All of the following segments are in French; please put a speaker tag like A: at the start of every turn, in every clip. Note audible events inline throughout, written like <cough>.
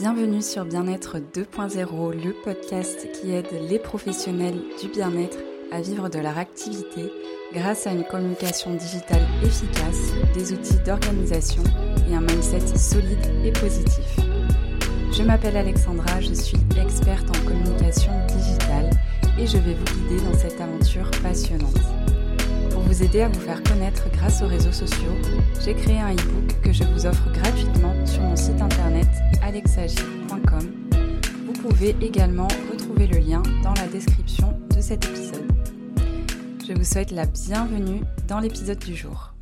A: Bienvenue sur Bien-être 2.0, le podcast qui aide les professionnels du bien-être à vivre de leur activité grâce à une communication digitale efficace, des outils d'organisation et un mindset solide et positif. Je m'appelle Alexandra, je suis experte en communication digitale et je vais vous guider dans cette aventure passionnante. Vous aider à vous faire connaître grâce aux réseaux sociaux, j'ai créé un e-book que je vous offre gratuitement sur mon site internet alexagi.com. Vous pouvez également retrouver le lien dans la description de cet épisode. Je vous souhaite la bienvenue dans l'épisode du jour.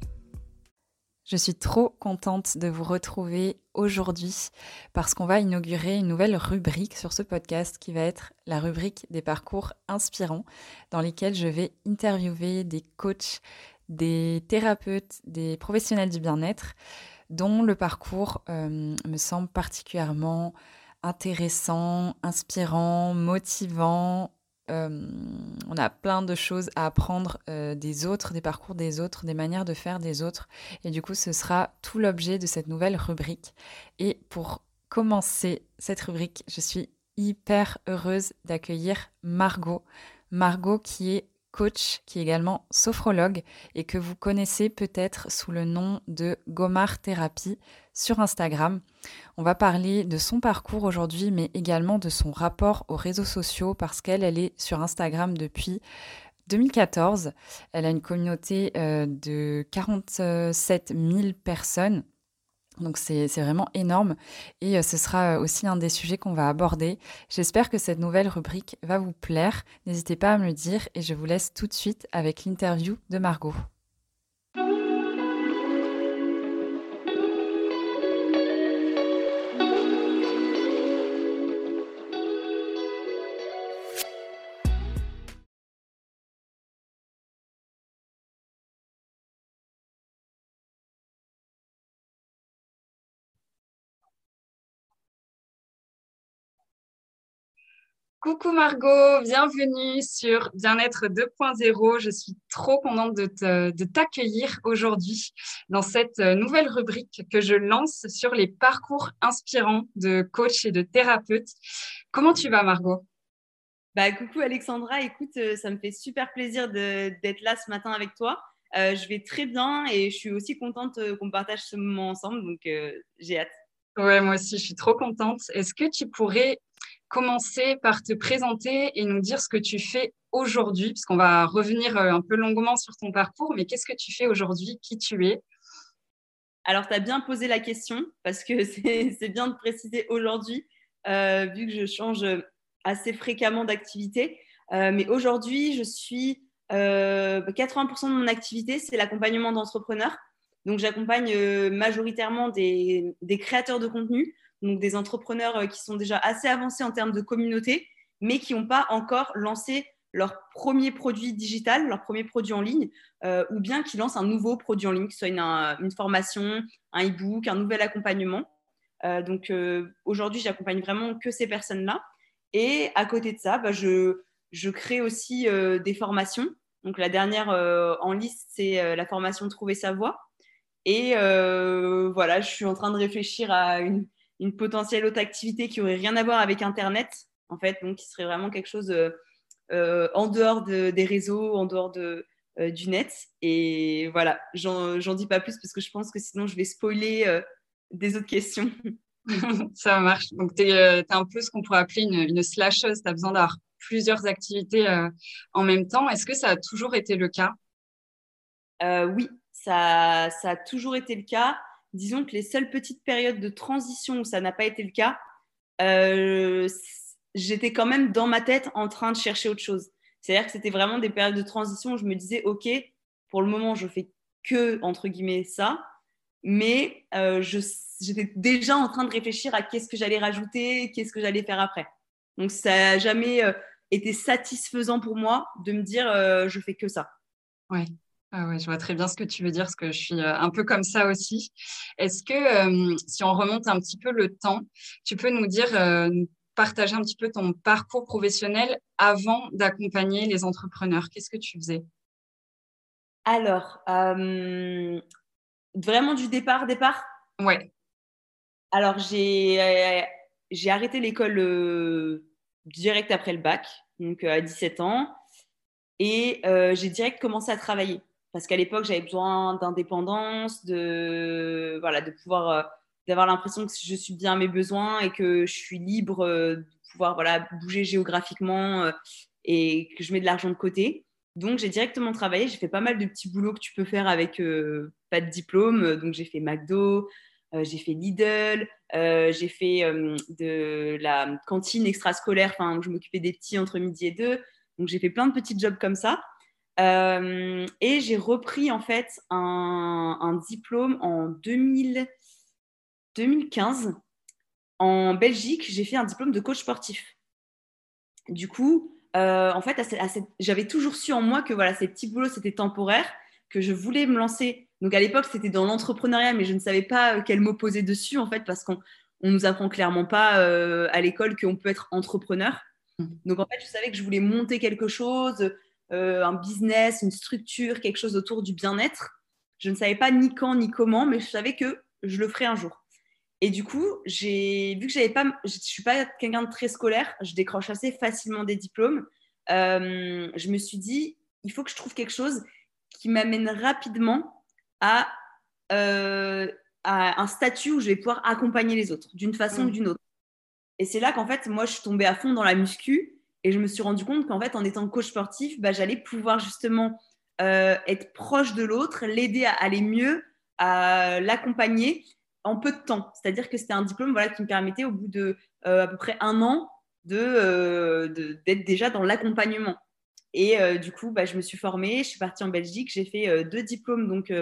A: Je suis trop contente de vous retrouver aujourd'hui parce qu'on va inaugurer une nouvelle rubrique sur ce podcast qui va être la rubrique des parcours inspirants dans lesquels je vais interviewer des coachs, des thérapeutes, des professionnels du bien-être dont le parcours euh, me semble particulièrement intéressant, inspirant, motivant, euh, on a plein de choses à apprendre euh, des autres, des parcours des autres, des manières de faire des autres. Et du coup, ce sera tout l'objet de cette nouvelle rubrique. Et pour commencer cette rubrique, je suis hyper heureuse d'accueillir Margot. Margot qui est coach qui est également sophrologue et que vous connaissez peut-être sous le nom de Gomar Thérapie sur Instagram. On va parler de son parcours aujourd'hui, mais également de son rapport aux réseaux sociaux parce qu'elle, elle est sur Instagram depuis 2014. Elle a une communauté euh, de 47 000 personnes donc c'est vraiment énorme et euh, ce sera euh, aussi un des sujets qu'on va aborder. J'espère que cette nouvelle rubrique va vous plaire. N'hésitez pas à me le dire et je vous laisse tout de suite avec l'interview de Margot. Coucou Margot, bienvenue sur Bien-être 2.0. Je suis trop contente de t'accueillir aujourd'hui dans cette euh, nouvelle rubrique que je lance sur les parcours inspirants de coachs et de thérapeutes. Comment tu vas Margot?
B: Bah, Coucou Alexandra, écoute, euh, ça me fait super plaisir d'être là ce matin avec toi. Euh, je vais très bien et je suis aussi contente qu'on partage ce moment ensemble, donc j'ai hâte.
A: Ouais, moi aussi, je suis trop contente. Est-ce que tu pourrais commencer par te présenter et nous dire ce que tu fais aujourd'hui, puisqu'on va revenir euh, un peu longuement sur ton parcours, mais qu'est-ce que tu fais aujourd'hui, qui tu es?
B: Alors, tu as bien posé la question, parce que <laughs> c'est bien de préciser aujourd'hui, euh, vu que je change assez fréquemment d'activité. Euh, mais aujourd'hui, je suis 80% de mon activité, c'est l'accompagnement d'entrepreneurs. Donc, j'accompagne majoritairement des, des, créateurs de contenu, donc des entrepreneurs euh, qui sont déjà assez avancés en termes de communauté, mais qui n'ont pas encore lancé leur premier produit digital, leur premier produit en ligne, euh, ou bien qui lancent un nouveau produit en ligne, que ce soit une, formation, un e-book, un nouvel accompagnement. Euh, donc aujourd'hui, j'accompagne vraiment que ces personnes-là. Et à côté de ça, bah, je, je, crée aussi des formations. Donc la dernière en liste, c'est la formation Trouver sa voie. Et voilà, je suis en train de réfléchir à une, une potentielle autre activité qui aurait rien à voir avec Internet, en fait, donc qui serait vraiment quelque chose euh, euh, en dehors des réseaux, en dehors de, euh, du net. Et voilà, j'en dis pas plus parce que je pense que sinon je vais spoiler des autres questions. <laughs>
A: Ça marche. Donc, tu es, un peu ce qu'on pourrait appeler une, une slasheuse. Tu as besoin d'avoir plusieurs activités en même temps. Est-ce que ça a toujours été le cas?
B: Oui, ça, ça, a toujours été le cas disons que les seules petites périodes de transition où ça n'a pas été le cas, euh, j'étais quand même dans ma tête en train de chercher autre chose. C'est-à-dire que c'était vraiment des périodes de transition où je me disais, OK, pour le moment, je fais que, entre guillemets, ça, mais euh, j'étais déjà en train de réfléchir à qu'est-ce que j'allais rajouter, qu'est-ce que j'allais faire après. Donc, ça n'a jamais euh, été satisfaisant pour moi de me dire, je fais que ça.
A: Ouais. Ah ouais, je vois très bien ce que tu veux dire, parce que je suis euh, un peu comme ça aussi. Est-ce que euh, si on remonte un petit peu le temps, tu peux nous dire, euh, partager un petit peu ton parcours professionnel avant d'accompagner les entrepreneurs? Qu'est-ce que tu faisais?
B: Alors, vraiment du départ, départ?
A: Ouais.
B: Alors, j'ai j'ai arrêté l'école direct après le bac, donc à 17 ans, et j'ai direct commencé à travailler. Parce qu'à l'époque, j'avais besoin d'indépendance, de, voilà, de pouvoir d'avoir l'impression que je suis bien à mes besoins et que je suis libre de pouvoir voilà, bouger géographiquement et que je mets de l'argent de côté. Donc, j'ai directement travaillé. J'ai fait pas mal de petits boulots que tu peux faire avec euh, pas de diplôme. Donc, j'ai fait McDo, euh, j'ai fait Lidl, euh, j'ai fait de la cantine extrascolaire, enfin, je m'occupais des petits entre midi et deux. Donc, j'ai fait plein de petits jobs comme ça. Et j'ai repris en fait un, diplôme en 2000, 2015 en Belgique. J'ai fait un diplôme de coach sportif. Du coup, euh, en fait, j'avais toujours su en moi que voilà, ces petits boulots, c'était temporaire, que je voulais me lancer. Donc à l'époque, c'était dans l'entrepreneuriat, mais je ne savais pas euh, quel mot poser dessus, en fait, parce qu'on ne nous apprend clairement pas euh, à l'école qu'on peut être entrepreneur. Donc en fait, je savais que je voulais monter quelque chose, un business, une structure, quelque chose autour du bien-être. Je ne savais pas ni quand ni comment, mais je savais que je le ferais un jour. Et du coup, j'ai vu que j'avais pas, je suis pas quelqu'un de très scolaire, je décroche assez facilement des diplômes. Euh, je me suis dit, il faut que je trouve quelque chose qui m'amène rapidement à, euh, à, un statut où je vais pouvoir accompagner les autres d'une façon ou mm. d'une autre. Et c'est là qu'en fait, moi, je suis tombée à fond dans la muscu et je me suis rendu compte qu'en fait, en étant coach sportif, bah, j'allais pouvoir justement euh, être proche de l'autre, l'aider à aller mieux, à l'accompagner en peu de temps. C'est-à-dire que c'était un diplôme voilà, qui me permettait, au bout de euh, à peu près un an, euh, de, d'être déjà dans l'accompagnement. Et euh, du coup, bah, je me suis formée, je suis partie en Belgique, j'ai fait deux diplômes, donc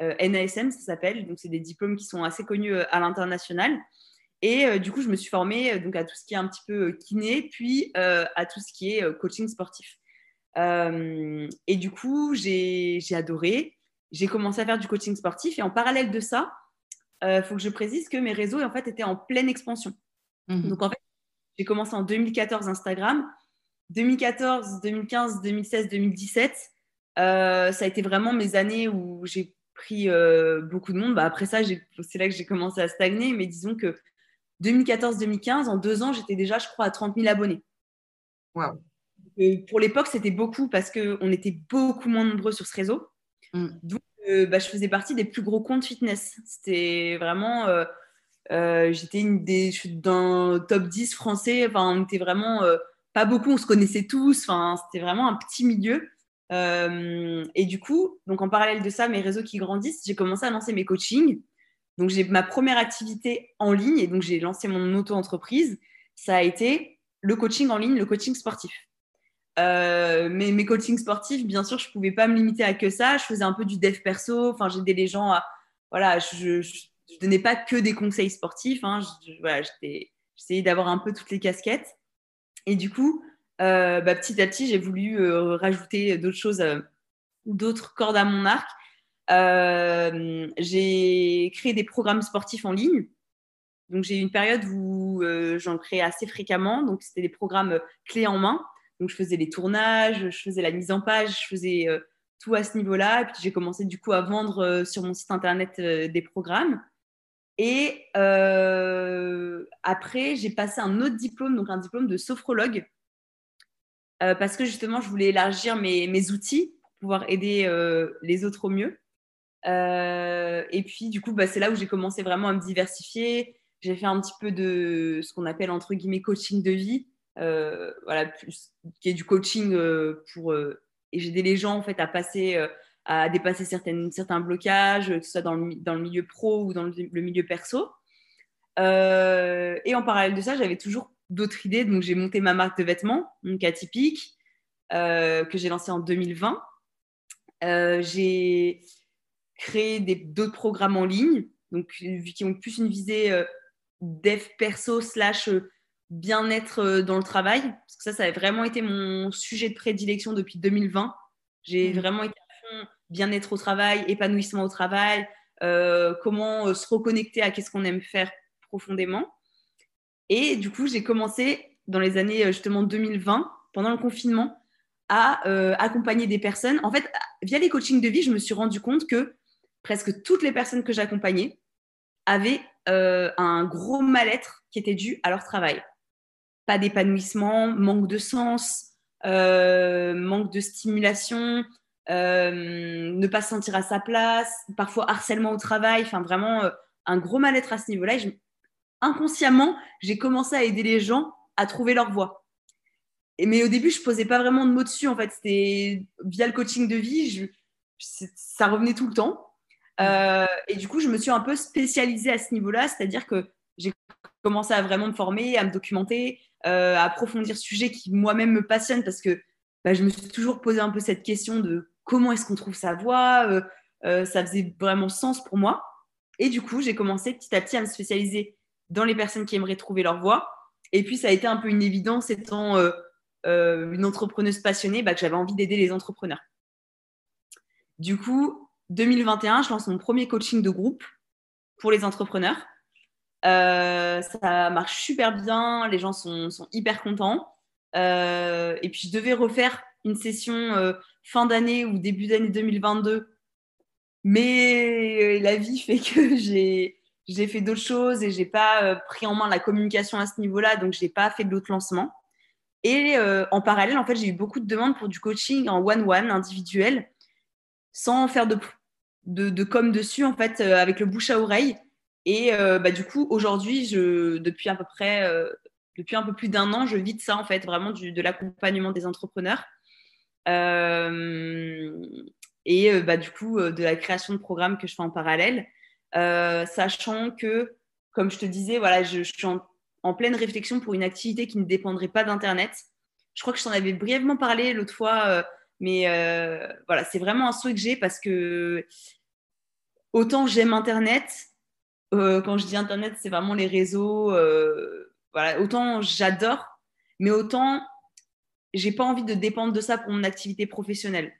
B: NASM, ça s'appelle. Donc, c'est des diplômes qui sont assez connus à l'international. Et du coup, je me suis formée donc, à tout ce qui est un petit peu kiné, puis à tout ce qui est coaching sportif. et du coup, j'ai, j'ai adoré. J'ai commencé à faire du coaching sportif. Et en parallèle de ça, il euh, faut que je précise que mes réseaux en fait, étaient en pleine expansion. Mhm. Donc en fait, j'ai commencé en 2014 Instagram. 2014, 2015, 2016, 2017, ça a été vraiment mes années où j'ai pris euh, beaucoup de monde. Bah, après ça, c'est là que j'ai commencé à stagner. Mais disons que 2014-2015, en deux ans, j'étais déjà, je crois, à 30 000 abonnés.
C: Wow.
B: pour l'époque, c'était beaucoup parce qu'on était beaucoup moins nombreux sur ce réseau. Mm. Donc, bah, je faisais partie des plus gros comptes fitness. C'était vraiment. Euh, euh, j'étais une des. d'un top 10 français. Enfin, on était vraiment. Euh, pas beaucoup, on se connaissait tous. Enfin, c'était vraiment un petit milieu. et du coup, donc en parallèle de ça, mes réseaux qui grandissent, j'ai commencé à lancer mes coachings. Donc, j'ai ma première activité en ligne et donc j'ai lancé mon auto-entreprise. Ça a été le coaching en ligne, le coaching sportif. Euh, mais mes coachings sportifs, bien sûr, je ne pouvais pas me limiter à que ça. Je faisais un peu du dev perso. Enfin, j'aidais les gens à. Voilà, je ne donnais pas que des conseils sportifs. Hein. j'essayais d'avoir un peu toutes les casquettes. Et du coup, euh, bah, petit à petit, j'ai voulu euh, rajouter d'autres choses, d'autres cordes à mon arc. J'ai créé des programmes sportifs en ligne. Donc, j'ai eu une période où j'en créais assez fréquemment. Donc, c'était des programmes clés en main. Donc, je faisais les tournages, je faisais la mise en page, je faisais euh, tout à ce niveau-là. Et puis, j'ai commencé du coup à vendre euh, sur mon site internet euh, des programmes. Et après, j'ai passé un autre diplôme, donc un diplôme de sophrologue, parce que justement, je voulais élargir mes outils pour pouvoir aider les autres au mieux. Et puis, du coup, bah, c'est là où j'ai commencé vraiment à me diversifier. J'ai fait un petit peu de ce qu'on appelle entre guillemets coaching de vie. Euh, voilà, qui est du coaching euh, pour euh, aider les gens en fait à passer, à dépasser certaines, certains blocages, que ce soit dans le, dans le milieu pro ou dans le, milieu perso. et en parallèle de ça, j'avais toujours d'autres idées. Donc, j'ai monté ma marque de vêtements, donc atypique, que j'ai lancée en 2020. j'ai créé d'autres programmes en ligne, donc qui ont plus une visée dev perso slash bien-être euh, dans le travail, parce que ça, ça a vraiment été mon sujet de prédilection depuis 2020. J'ai mmh. vraiment été à fond bien-être au travail, épanouissement au travail, euh, comment euh, se reconnecter à qu'est-ce qu'on aime faire profondément. Et du coup, j'ai commencé dans les années justement 2020, pendant le confinement, à accompagner des personnes. En fait, via les coachings de vie, je me suis rendu compte que presque toutes les personnes que j'accompagnais avaient un gros mal-être qui était dû à leur travail. Pas d'épanouissement, manque de sens, manque de stimulation, ne pas se sentir à sa place, parfois harcèlement au travail, enfin vraiment un gros mal-être à ce niveau-là. inconsciemment, j'ai commencé à aider les gens à trouver leur voie. Et, mais au début, je posais pas vraiment de mots dessus. En fait, c'était via le coaching de vie, ça revenait tout le temps. Euh, et du coup, je me suis un peu spécialisée à ce niveau-là, c'est-à-dire que j'ai commencé à vraiment me former, à me documenter, euh, à approfondir ce sujet qui moi-même me passionne parce que bah, je me suis toujours posé un peu cette question de comment est-ce qu'on trouve sa voie. Euh, ça faisait vraiment sens pour moi. Et du coup, j'ai commencé petit à petit à me spécialiser dans les personnes qui aimeraient trouver leur voie. Et puis, ça a été un peu une évidence étant une entrepreneuse passionnée bah, que j'avais envie d'aider les entrepreneurs. Du coup, 2021, je lance mon premier coaching de groupe pour les entrepreneurs. Euh, ça marche super bien, les gens sont, hyper contents. Euh, et puis, je devais refaire une session euh, fin d'année ou début d'année 2022. Mais la vie fait que <laughs> j'ai, fait d'autres choses et j'ai pas pris en main la communication à ce niveau-là, donc je n'ai pas fait d'autres lancements. Et en parallèle, en fait, j'ai eu beaucoup de demandes pour du coaching en one-one, individuel sans faire de, de, com dessus, en fait, euh, avec le bouche à oreille. Et euh, bah, du coup, aujourd'hui, je, depuis à peu près, euh, depuis un peu plus d'un an, je vis de ça, en fait, vraiment du, de l'accompagnement des entrepreneurs. et bah, du coup, de la création de programmes que je fais en parallèle, sachant que, comme je te disais, voilà, je, suis en, pleine réflexion pour une activité qui ne dépendrait pas d'Internet. Je crois que je t'en avais brièvement parlé l'autre fois mais voilà, c'est vraiment un souhait que j'ai parce que autant j'aime Internet, euh, quand je dis Internet, c'est vraiment les réseaux, euh, voilà, autant j'adore, mais autant j'ai pas envie de dépendre de ça pour mon activité professionnelle.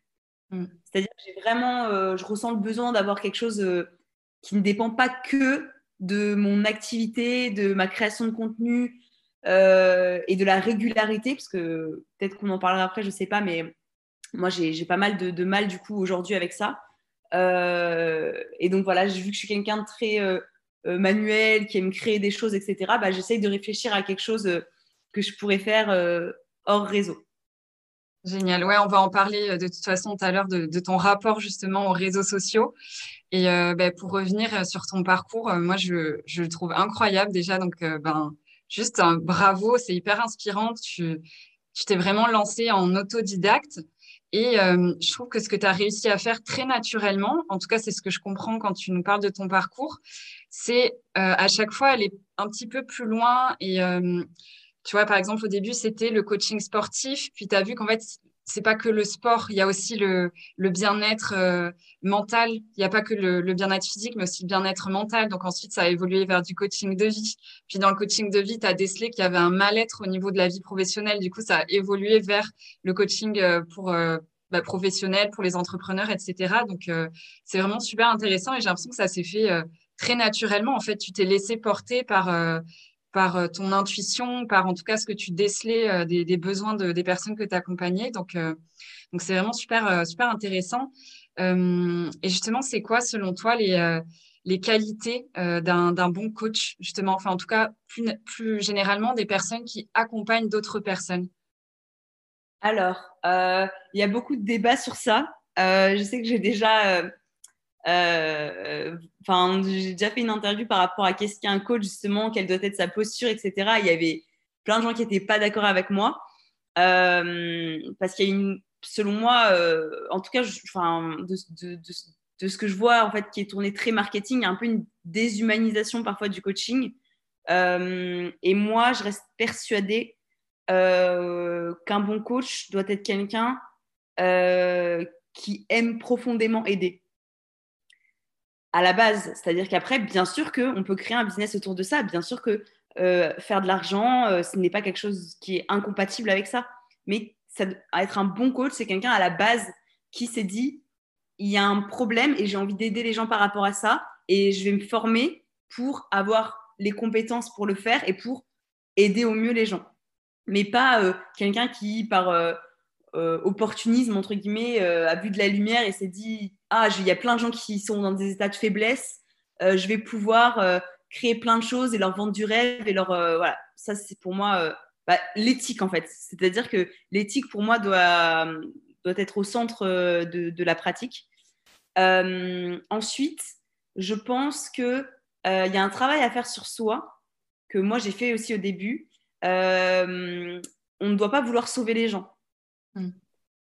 B: Mm. C'est-à-dire que j'ai vraiment, je ressens le besoin d'avoir quelque chose qui ne dépend pas que de mon activité, de ma création de contenu et de la régularité, parce que peut-être qu'on en parlera après, je sais pas, mais moi, j'ai pas mal de, mal du coup aujourd'hui avec ça. Euh, et donc voilà, vu que je suis quelqu'un de très euh, euh, manuel, qui aime créer des choses, etc., bah, j'essaye de réfléchir à quelque chose que je pourrais faire hors réseau.
C: Génial. Ouais, on va en parler de toute façon tout à l'heure de, ton rapport justement aux réseaux sociaux. Et bah, pour revenir sur ton parcours, moi je, le trouve incroyable déjà. Donc, ben, juste un bravo, c'est hyper inspirant. Tu t'es vraiment lancé en autodidacte. Et euh, je trouve que ce que tu as réussi à faire très naturellement, en tout cas c'est ce que je comprends quand tu nous parles de ton parcours, c'est euh, à chaque fois aller un petit peu plus loin. Et euh, tu vois, par exemple, au début, c'était le coaching sportif, puis tu as vu qu'en fait, c'est pas que le sport, il y a aussi le, bien-être mental. Il n'y a pas que le, bien-être physique, mais aussi le bien-être mental. Donc ensuite, ça a évolué vers du coaching de vie. Puis dans le coaching de vie, tu as décelé qu'il y avait un mal-être au niveau de la vie professionnelle. Du coup, ça a évolué vers le coaching pour bah, professionnel, pour les entrepreneurs, etc. Donc c'est vraiment super intéressant et j'ai l'impression que ça s'est fait très naturellement. En fait, tu t'es laissé porter par par euh, ton intuition, par en tout cas ce que tu décelais euh, des, besoins des personnes que tu accompagnais. Donc, euh, donc c'est vraiment super, super intéressant. et justement, c'est quoi, selon toi, les, les qualités d'un bon coach, justement, enfin, en tout cas, plus, plus généralement, des personnes qui accompagnent d'autres personnes
B: Alors, il y a beaucoup de débats sur ça. je sais que j'ai déjà enfin, j'ai déjà fait une interview par rapport à qu'est-ce qu'un coach, justement, quelle doit être sa posture, etc. Il y avait plein de gens qui n'étaient pas d'accord avec moi. Euh, parce qu'il y a une, selon moi, euh, en tout cas, de, de, ce que je vois, en fait, qui est tourné très marketing, il y a un peu une déshumanisation parfois du coaching. et moi, je reste persuadée qu'un bon coach doit être quelqu'un qui aime profondément aider à la base. C'est-à-dire qu'après, bien sûr qu'on peut créer un business autour de ça. Bien sûr que euh, faire de l'argent, euh, ce n'est pas quelque chose qui est incompatible avec ça. Mais être un bon coach, c'est quelqu'un à la base qui s'est dit, il y a un problème et j'ai envie d'aider les gens par rapport à ça. Et je vais me former pour avoir les compétences pour le faire et pour aider au mieux les gens. Mais pas euh, quelqu'un qui, par opportunisme, entre guillemets, a vu de la lumière et s'est dit ah, il y a plein de gens qui sont dans des états de faiblesse, euh, je vais pouvoir euh, créer plein de choses et leur vendre du rêve et leur voilà. Ça c'est pour moi bah, l'éthique en fait. C'est-à-dire que l'éthique pour moi doit doit être au centre de, la pratique. Ensuite je pense que il y a un travail à faire sur soi que moi j'ai fait aussi au début. On ne doit pas vouloir sauver les gens mm.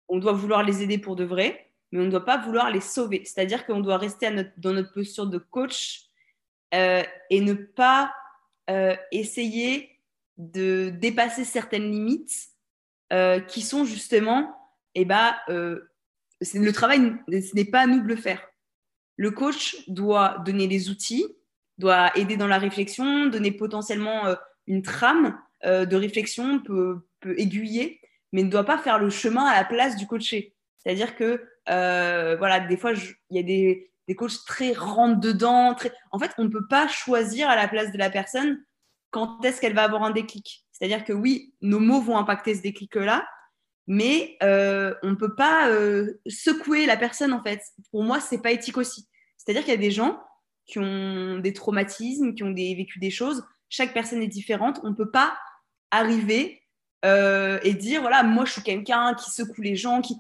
B: on doit vouloir les aider pour de vrai mais on ne doit pas vouloir les sauver. C'est-à-dire qu'on doit rester dans notre posture de coach euh, et ne pas euh, essayer de dépasser certaines limites euh, qui sont justement, eh ben, le travail, ce n'est pas à nous de le faire. Le coach doit donner les outils, doit aider dans la réflexion, donner potentiellement une trame de réflexion, peut, peut aiguiller, mais ne doit pas faire le chemin à la place du coaché. C'est-à-dire que euh, voilà, des fois, il y a des, des coachs très rentre dedans. Très... En fait, on ne peut pas choisir à la place de la personne quand est-ce qu'elle va avoir un déclic. C'est-à-dire que oui, nos mots vont impacter ce déclic-là, mais euh, on ne peut pas euh, secouer la personne en fait. Pour moi, c'est pas éthique aussi. C'est-à-dire qu'il y a des gens qui ont des traumatismes, qui ont vécu des choses. Chaque personne est différente. On ne peut pas arriver et dire voilà, moi je suis quelqu'un qui secoue les gens, qui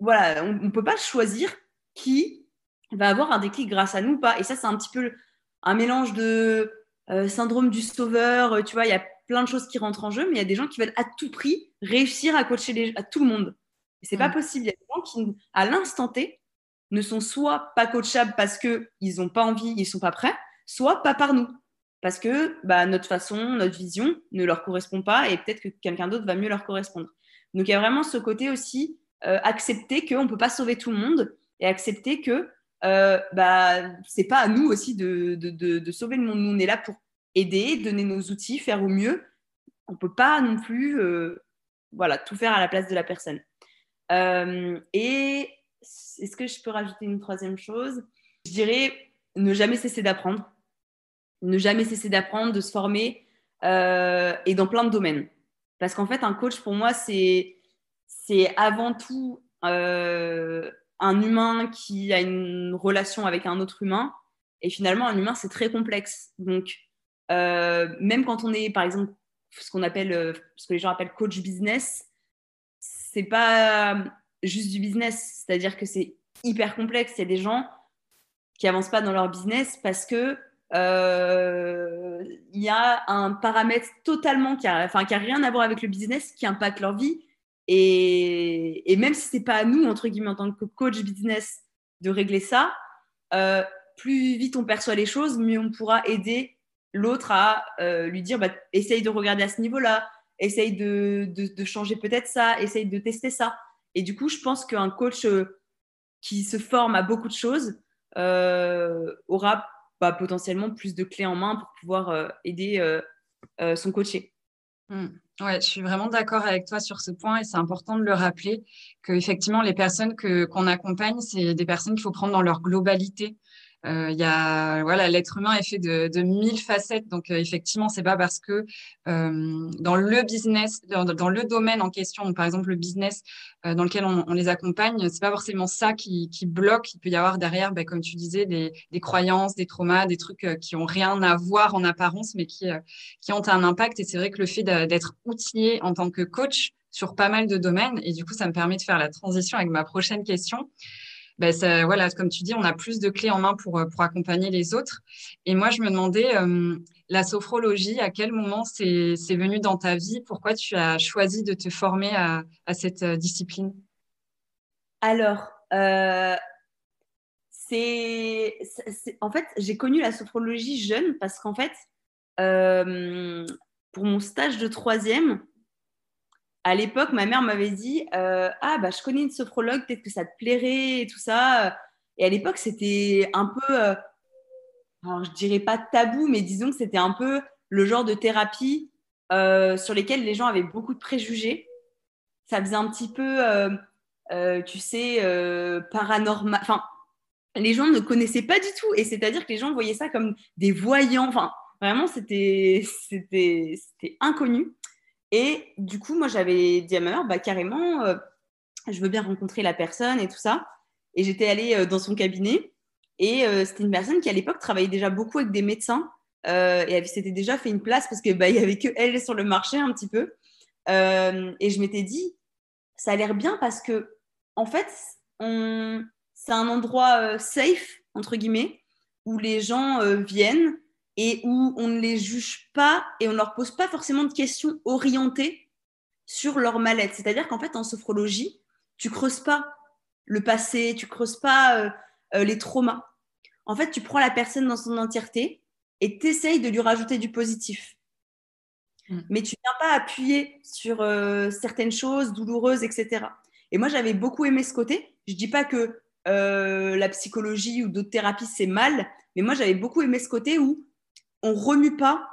B: voilà, on ne peut pas choisir qui va avoir un déclic grâce à nous ou pas. Et ça, c'est un petit peu un mélange de euh, syndrome du sauveur. Euh, tu vois, il y a plein de choses qui rentrent en jeu, mais il y a des gens qui veulent à tout prix réussir à coacher à tout le monde. Et c'est pas mm. possible. Il y a des gens qui, à l'instant T, ne sont soit pas coachables parce qu'ils n'ont pas envie, ils sont pas prêts, soit pas par nous. Parce que bah, notre façon, notre vision ne leur correspond pas et peut-être que quelqu'un d'autre va mieux leur correspondre. Donc il y a vraiment ce côté aussi euh, accepter qu'on ne peut pas sauver tout le monde et accepter que euh, bah, c'est pas à nous aussi de, de, sauver le monde. Nous, on est là pour aider, donner nos outils, faire au mieux. On ne peut pas non plus euh, voilà, tout faire à la place de la personne. Euh, et est-ce que je peux rajouter une troisième chose? Je dirais ne jamais cesser d'apprendre. Ne jamais cesser d'apprendre, de se former et dans plein de domaines. Parce qu'en fait, un coach, pour moi, c'est avant tout euh, un humain qui a une relation avec un autre humain. Et finalement, un humain, c'est très complexe. Donc, euh, même quand on est, par exemple, ce qu'on appelle, euh, ce que les gens appellent coach business, c'est pas juste du business. C'est-à-dire que c'est hyper complexe. Il y a des gens qui avancent pas dans leur business parce que il y a un paramètre totalement qui a, enfin, qui a rien à voir avec le business qui impacte leur vie et, même si c'est pas à nous, entre guillemets, en tant que coach business, de régler ça, euh, plus vite on perçoit les choses, mieux on pourra aider l'autre à euh, lui dire bah, essaye de regarder à ce niveau-là, essaye de, changer peut-être ça, essaye de tester ça. Et du coup, je pense qu'un coach euh, qui se forme à beaucoup de choses aura bah, potentiellement plus de clés en main pour pouvoir aider son coaché.
C: Hmm. Ouais, je suis vraiment d'accord avec toi sur ce point et c'est important de le rappeler que effectivement les personnes qu'on accompagne, c'est des personnes qu'il faut prendre dans leur globalité. Euh, y a voilà, l'être humain est fait de, de mille facettes, donc euh, effectivement, c'est pas parce que euh, dans le business, dans, le domaine en question, par exemple le business euh, dans lequel on, les accompagne, c'est pas forcément ça qui, qui, bloque. Il peut y avoir derrière, ben, comme tu disais, des, des, croyances, des traumas, des trucs euh, qui ont rien à voir en apparence, mais qui qui ont un impact. Et c'est vrai que le fait d'être outillé en tant que coach sur pas mal de domaines, et du coup, ça me permet de faire la transition avec ma prochaine question ben voilà, comme tu dis, on a plus de clés en main pour, euh, pour accompagner les autres. Et moi, je me demandais, euh, la sophrologie, à quel moment c'est venu dans ta vie? Pourquoi tu as choisi de te former à, à cette euh, discipline?
B: Alors, c'est en fait, j'ai connu la sophrologie jeune parce qu'en fait, pour mon stage de troisième, à l'époque, ma mère m'avait dit euh, Ah, bah, je connais une sophrologue, peut-être que ça te plairait et tout ça. Et à l'époque, c'était un peu, euh, alors, je dirais pas tabou, mais disons que c'était un peu le genre de thérapie euh, sur lesquelles les gens avaient beaucoup de préjugés. Ça faisait un petit peu, tu sais, paranormal. Enfin, les gens ne connaissaient pas du tout. Et c'est-à-dire que les gens voyaient ça comme des voyants. Enfin, vraiment, c'était inconnu. Et du coup, moi, j'avais dit à ma mère, bah, carrément, euh, je veux bien rencontrer la personne et tout ça. Et j'étais allée euh, dans son cabinet. Et c'était une personne qui, à l'époque, travaillait déjà beaucoup avec des médecins. et elle s'était déjà fait une place parce qu'il bah, y avait que elle sur le marché un petit peu. et je m'étais dit, ça a l'air bien parce que, en fait, c'est un endroit safe, entre guillemets, où les gens viennent et où on ne les juge pas et on ne leur pose pas forcément de questions orientées sur leur mal-être. C'est-à-dire qu'en fait, en sophrologie, tu creuses pas le passé, tu creuses pas euh, euh, les traumas. En fait, tu prends la personne dans son entièreté et tu essayes de lui rajouter du positif. Mm. Mais tu viens pas appuyer sur euh, certaines choses douloureuses, etc. Et moi, j'avais beaucoup aimé ce côté. Je dis pas que la psychologie ou d'autres thérapies, c'est mal, mais moi, j'avais beaucoup aimé ce côté où on remue pas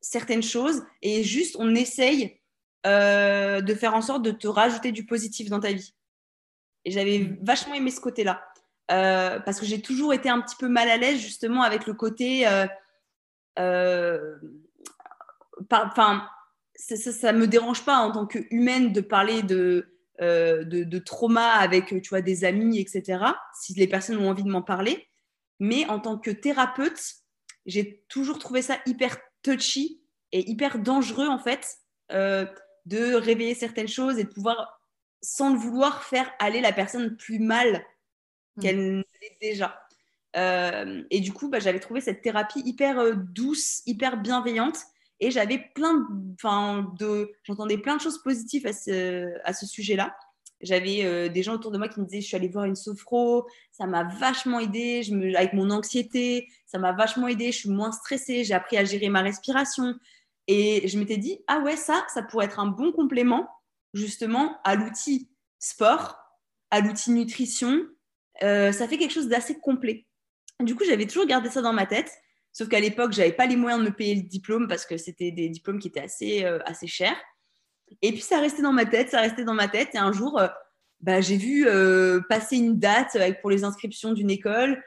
B: certaines choses et juste on essaye de faire en sorte de te rajouter du positif dans ta vie. Et j'avais mm. vachement aimé ce côté-là. Euh, parce que j'ai toujours été un petit peu mal à l'aise justement avec le côté. Euh, euh, enfin, ça, ne me dérange pas en tant qu'humaine de parler de, de, de, trauma avec tu vois, des amis, etc. Si les personnes ont envie de m'en parler. Mais en tant que thérapeute, j'ai toujours trouvé ça hyper touchy et hyper dangereux en fait de réveiller certaines choses et de pouvoir sans le vouloir, faire aller la personne plus mal mm. qu'elle l'est déjà. Euh, et du coup, bah, j'avais trouvé cette thérapie hyper euh, douce, hyper bienveillante. Et j'avais plein de. J'entendais plein de choses positives à ce, à ce sujet-là. J'avais euh, des gens autour de moi qui me disaient Je suis allée voir une sophro, ça m'a vachement aidé. Me, avec mon anxiété, ça m'a vachement aidé. Je suis moins stressée. J'ai appris à gérer ma respiration. Et je m'étais dit Ah ouais, ça, ça pourrait être un bon complément justement à l'outil sport, à l'outil nutrition. Euh, ça fait quelque chose d'assez complet. Du coup, j'avais toujours gardé ça dans ma tête, sauf qu'à l'époque, j'avais pas les moyens de me payer le diplôme parce que c'était des diplômes qui étaient assez, euh, assez chers. Et puis, ça restait dans ma tête, ça restait dans ma tête. Et un jour, euh, bah, j'ai vu passer une date pour les inscriptions d'une école.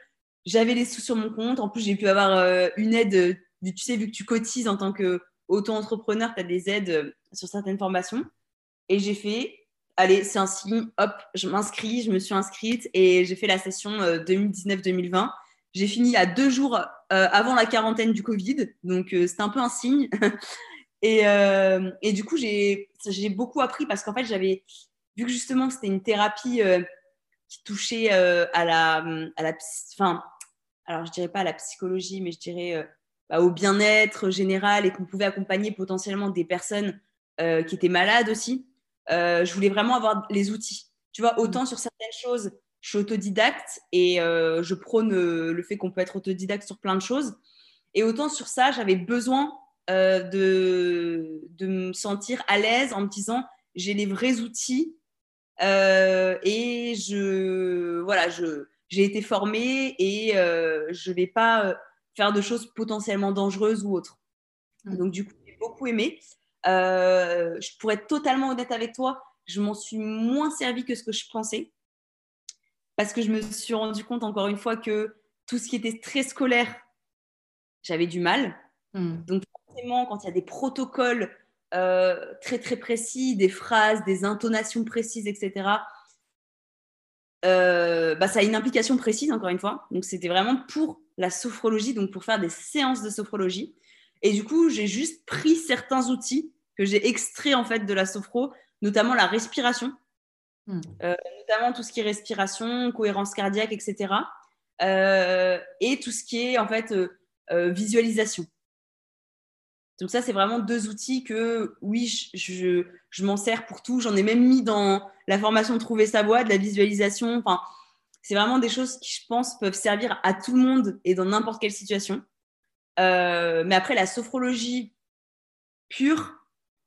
B: J'avais les sous sur mon compte. En plus, j'ai pu avoir une aide. tu sais, vu que tu cotises en tant qu'auto-entrepreneur, tu as des aides sur certaines formations. Et j'ai fait, allez, c'est un signe, hop, je m'inscris, je me suis inscrite et j'ai fait la session 2019-2020. Euh, j'ai fini à deux jours euh, avant la quarantaine du Covid, donc euh, c'était un peu un signe. <laughs> et, et, du coup, j'ai beaucoup appris parce qu'en fait, j'avais vu que justement c'était une thérapie qui touchait à la, à la, enfin, alors je dirais pas à la psychologie, mais je dirais bah, au bien-être général et qu'on pouvait accompagner potentiellement des personnes qui étaient malades aussi. Euh, je voulais vraiment avoir les outils. Tu vois, autant sur certaines choses, je suis autodidacte et euh, je prône euh, le fait qu'on peut être autodidacte sur plein de choses. Et autant sur ça, j'avais besoin de, de me sentir à l'aise en me disant j'ai les vrais outils et je voilà je j'ai été formée et je vais pas faire de choses potentiellement dangereuses ou autres. Mmh. Donc du coup, j'ai beaucoup aimé. Euh, je pourrais être totalement honnête avec toi, je m'en suis moins servi que ce que je pensais. Parce que je me suis rendu compte, encore une fois, que tout ce qui était très scolaire, j'avais du mal. Hmm. Donc, forcément, quand il y a des protocoles euh, très, très précis, des phrases, des intonations précises, etc., euh, bah, ça a une implication précise, encore une fois. Donc, c'était vraiment pour la sophrologie, donc pour faire des séances de sophrologie. Et du coup, j'ai juste pris certains outils que j'ai extraits en fait de la sophro, notamment la respiration, hmm. euh, notamment tout ce qui est respiration, cohérence cardiaque, etc. Euh, et tout ce qui est en fait visualisation. Donc ça, c'est vraiment deux outils que, oui, je, je, m'en sers pour tout. J'en ai même mis dans la formation Trouver sa voie, de la visualisation. Enfin, c'est vraiment des choses qui, je pense, peuvent servir à tout le monde et dans n'importe quelle situation. Euh, mais après, la sophrologie pure,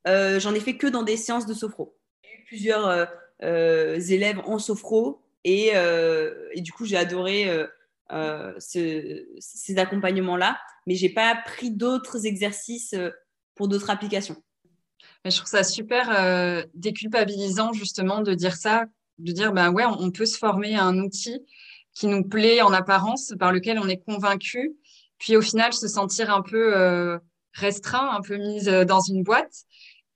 B: euh, j'en ai fait que dans des séances de sophro. J'ai eu plusieurs euh, élèves en sophro et, et du coup, j'ai adoré ces accompagnements-là, mais j'ai pas pris d'autres exercices pour d'autres applications.
C: Je trouve ça super déculpabilisant justement de dire ça, de dire ben ouais, on peut se former à un outil qui nous plaît en apparence, par lequel on est convaincu, puis au final se sentir un peu euh, restreint, un peu mise euh, dans une boîte.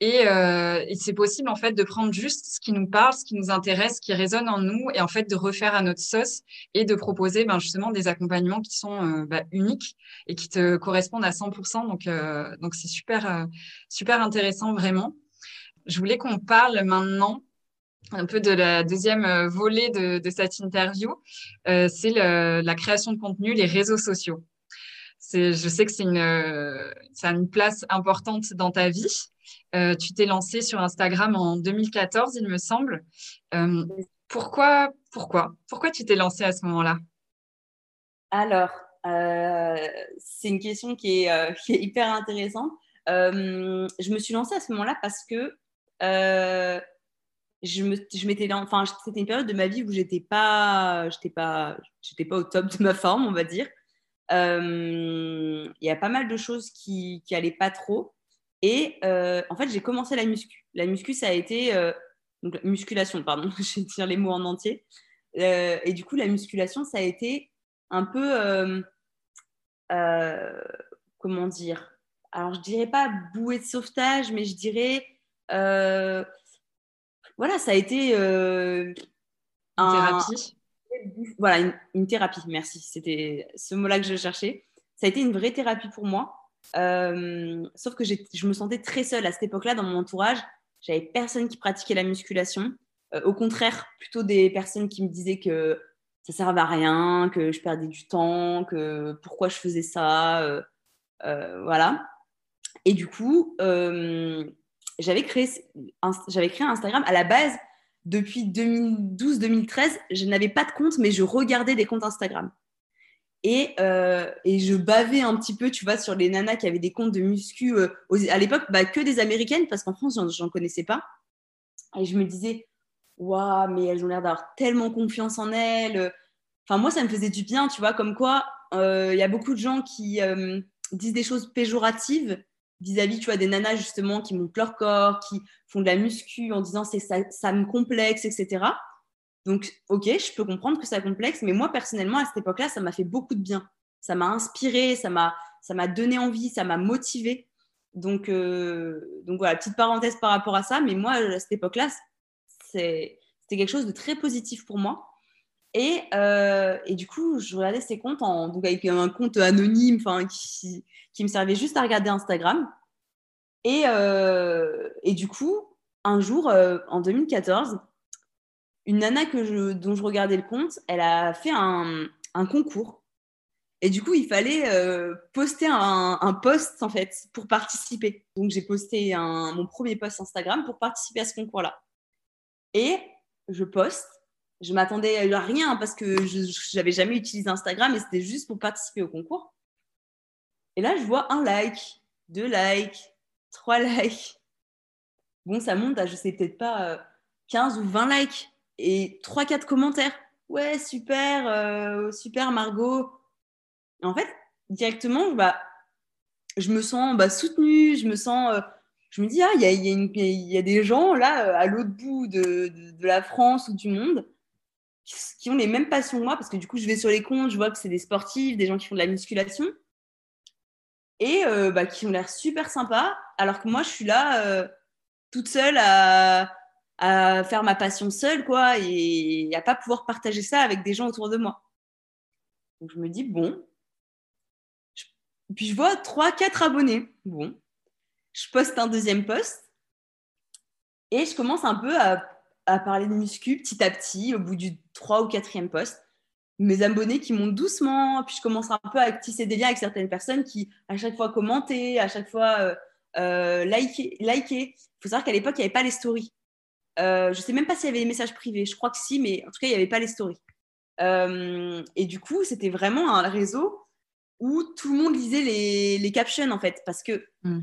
C: Euh, et, c'est possible en fait de prendre juste ce qui nous parle, ce qui nous intéresse, ce qui résonne en nous, et en fait de refaire à notre sauce et de proposer ben, justement des accompagnements qui sont euh, bah, uniques et qui te correspondent à 100%. Donc euh, donc c'est super super intéressant vraiment. Je voulais qu'on parle maintenant un peu de la deuxième volet de, de cette interview, c'est la création de contenu, les réseaux sociaux. Je sais que c'est une, ça a une place importante dans ta vie. Euh, tu t'es lancé sur Instagram en 2014, il me semble. Euh, pourquoi, pourquoi, pourquoi tu t'es lancé à ce moment-là?
B: Alors, euh, c'est une question qui est, hyper intéressante. je me suis lancée à ce moment-là parce que je enfin, c'était une période de ma vie où j'étais pas, j'étais pas, j'étais pas au top de ma forme, on va dire. Il y a pas mal de choses qui, qui allaient pas trop. Et euh, en fait, j'ai commencé la muscu. La muscu, ça a été. Euh, donc, musculation, pardon, <laughs> je vais dire les mots en entier. Euh, et du coup, la musculation, ça a été un peu. comment dire? Alors, je dirais pas bouée de sauvetage, mais je dirais. voilà, ça a été. une
C: thérapie
B: Voilà, une thérapie, merci. C'était ce mot-là que je cherchais. Ça a été une vraie thérapie pour moi euh, sauf que je me sentais très seule à cette époque-là dans mon entourage. J'avais personne qui pratiquait la musculation. Euh, au contraire, plutôt des personnes qui me disaient que ça servait à rien, que je perdais du temps, que pourquoi je faisais ça, euh, voilà. Et du coup, j'avais créé, j'avais créé Instagram à la base depuis 2012-2013. Je n'avais pas de compte, mais je regardais des comptes Instagram. Euh, et, je bavais un petit peu, tu vois, sur les nanas qui avaient des comptes de muscu. Euh, à l'époque, bah, que des américaines, parce qu'en France, j'en connaissais pas. Et je me disais, waouh, mais elles ont l'air d'avoir tellement confiance en elles. Enfin, moi, ça me faisait du bien, tu vois, comme quoi euh, il y a beaucoup de gens qui disent des choses péjoratives vis-à-vis, tu vois, des nanas justement qui montent leur corps, qui font de la muscu en disant ça, ça me complexe, etc. Donc, ok, je peux comprendre que c'est complexe, mais moi, personnellement, à cette époque-là, ça m'a fait beaucoup de bien. Ça m'a inspiré, ça m'a, ça m'a donné envie, ça m'a motivé. Donc, euh, donc voilà, petite parenthèse par rapport à ça, mais moi, à cette époque-là, c'était quelque chose de très positif pour moi. Et, euh, et, du coup, je regardais ces comptes en, donc avec un compte anonyme qui, qui me servait juste à regarder Instagram. Et, euh, et du coup, un jour, en 2014, une nana que dont je regardais le compte, elle a fait un, concours. Et du coup, il fallait euh, poster un, un, post en fait pour participer. Donc, j'ai posté mon premier post Instagram pour participer à ce concours-là. Et je poste. Je m'attendais à rien parce que je n'avais jamais utilisé Instagram et c'était juste pour participer au concours. Et là, je vois un like, deux likes, trois <laughs> likes. Bon, ça monte à, je sais peut-être pas, 15 euh, ou 20 likes et trois, quatre commentaires. Ouais, super, euh, super Margot. en fait, directement, bah, je me sens bah, soutenue, je me sens. Euh, je me dis, ah, il y a, y a, des gens là, euh, à l'autre bout de, de, la France ou du monde, qui, ont les mêmes passions que moi, parce que du coup, je vais sur les comptes, je vois que c'est des sportifs, des gens qui font de la musculation, et bah, qui ont l'air super sympas, alors que moi, je suis là, toute seule à à faire ma passion seule, quoi, et à pas pouvoir partager ça avec des gens autour de moi. Donc je me dis, bon. Puis je vois 3-4 abonnés. Bon. Je poste un deuxième post. Et je commence un peu à, parler de muscu petit à petit, au bout du 3 ou 4e post. Mes abonnés qui montent doucement, puis je commence un peu à tisser des liens avec certaines personnes qui, à chaque fois, commentaient, à chaque fois, euh, euh liker. Il faut savoir qu'à l'époque, il n'y avait pas les stories. Euh, je sais même pas s'il y avait des messages privés. Je crois que si, mais en tout cas, il n'y avait pas les stories. Euh, et du coup, c'était vraiment un réseau où tout le monde lisait les, les captions, en fait, parce que mm.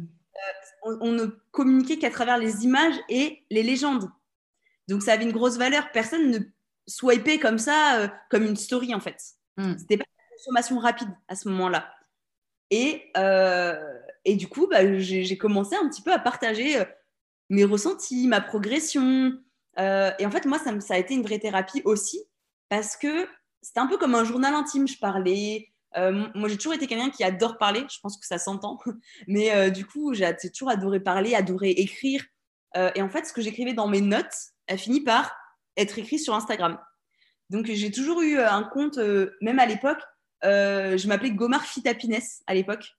B: euh, on, ne communiquait qu'à travers les images et les légendes. Donc, ça avait une grosse valeur. Personne ne swipait comme ça, comme une story, en fait. Mm. C'était pas une consommation rapide à ce moment-là. Et, et du coup, bah, j'ai commencé un petit peu à partager mes ressentis, ma progression. Euh, et en fait, moi, ça, a été une vraie thérapie aussi parce que c'était un peu comme un journal intime. Je parlais, moi, j'ai toujours été quelqu'un qui adore parler. Je pense que ça s'entend. <laughs> Mais du coup, j'ai toujours adoré parler, adoré écrire. et en fait, ce que j'écrivais dans mes notes a fini par être écrit sur Instagram. Donc, j'ai toujours eu un compte, même à l'époque, je m'appelais Gomar Fit Happiness à l'époque.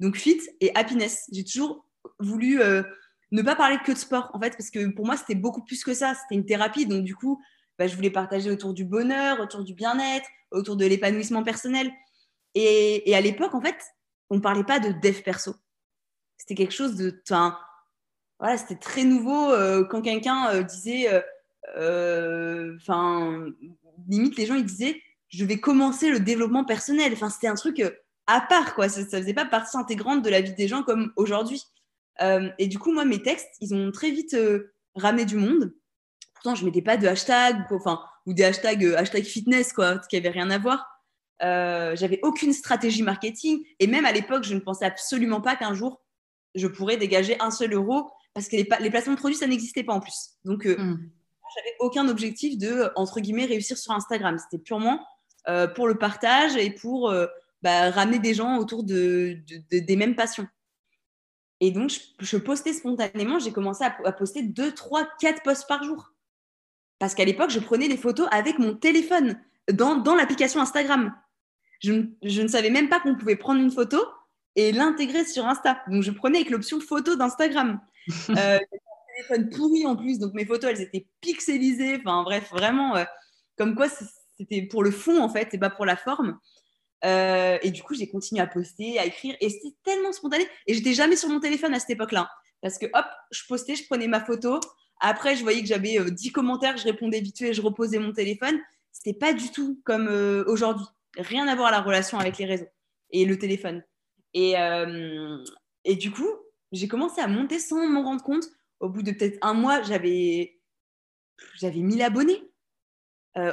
B: Donc, fit et happiness. J'ai toujours voulu ne pas parler que de sport, en fait, parce que pour moi, c'était beaucoup plus que ça. C'était une thérapie. Donc, du coup, bah, je voulais partager autour du bonheur, autour du bien-être, autour de l'épanouissement personnel. Et, à l'époque, en fait, on ne parlait pas de dev perso. C'était quelque chose de. Voilà, c'était très nouveau euh, quand quelqu'un euh, disait. Euh, enfin, limite, les gens, ils disaient je vais commencer le développement personnel. Enfin, c'était un truc à part, quoi. Ça ne faisait pas partie intégrante de la vie des gens comme aujourd'hui. Euh, et du coup, moi, mes textes, ils ont très vite euh, ramené du monde. Pourtant, je mettais pas de hashtag, enfin, ou des hashtags euh, hashtag fitness, quoi, qui avait rien à voir. J'avais aucune stratégie marketing. Et même à l'époque, je ne pensais absolument pas qu'un jour, je pourrais dégager un seul euro parce que les, les placements de produits, ça n'existait pas en plus. Donc, hmm. j'avais aucun objectif de, entre guillemets, réussir sur Instagram. C'était purement pour le partage et pour bah, ramener des gens autour de, des mêmes passions. Et donc, je, postais spontanément, j'ai commencé à, poster 2, 3, 4 posts par jour. Parce qu'à l'époque, je prenais des photos avec mon téléphone dans, dans l'application Instagram. Je, je, ne savais même pas qu'on pouvait prendre une photo et l'intégrer sur Insta. Donc, je prenais avec l'option photo d'Instagram. <laughs> euh, téléphone pourri en plus, donc mes photos, elles étaient pixelisées. Enfin, bref, vraiment, euh, comme quoi c'était pour le fond, en fait, et pas pour la forme. Euh, et du coup, j'ai continué à poster, à écrire. Et c'était tellement spontané. Et j'étais jamais sur mon téléphone à cette époque-là. Parce que hop, je postais, je prenais ma photo. Après, je voyais que j'avais 10 euh, commentaires, je répondais vite fait, je reposais mon téléphone. C'était pas du tout comme euh, aujourd'hui. Rien à voir la relation avec les réseaux et le téléphone. Et, et du coup, j'ai commencé à monter sans m'en rendre compte. Au bout de peut-être un mois, j'avais j'avais 1000 abonnés.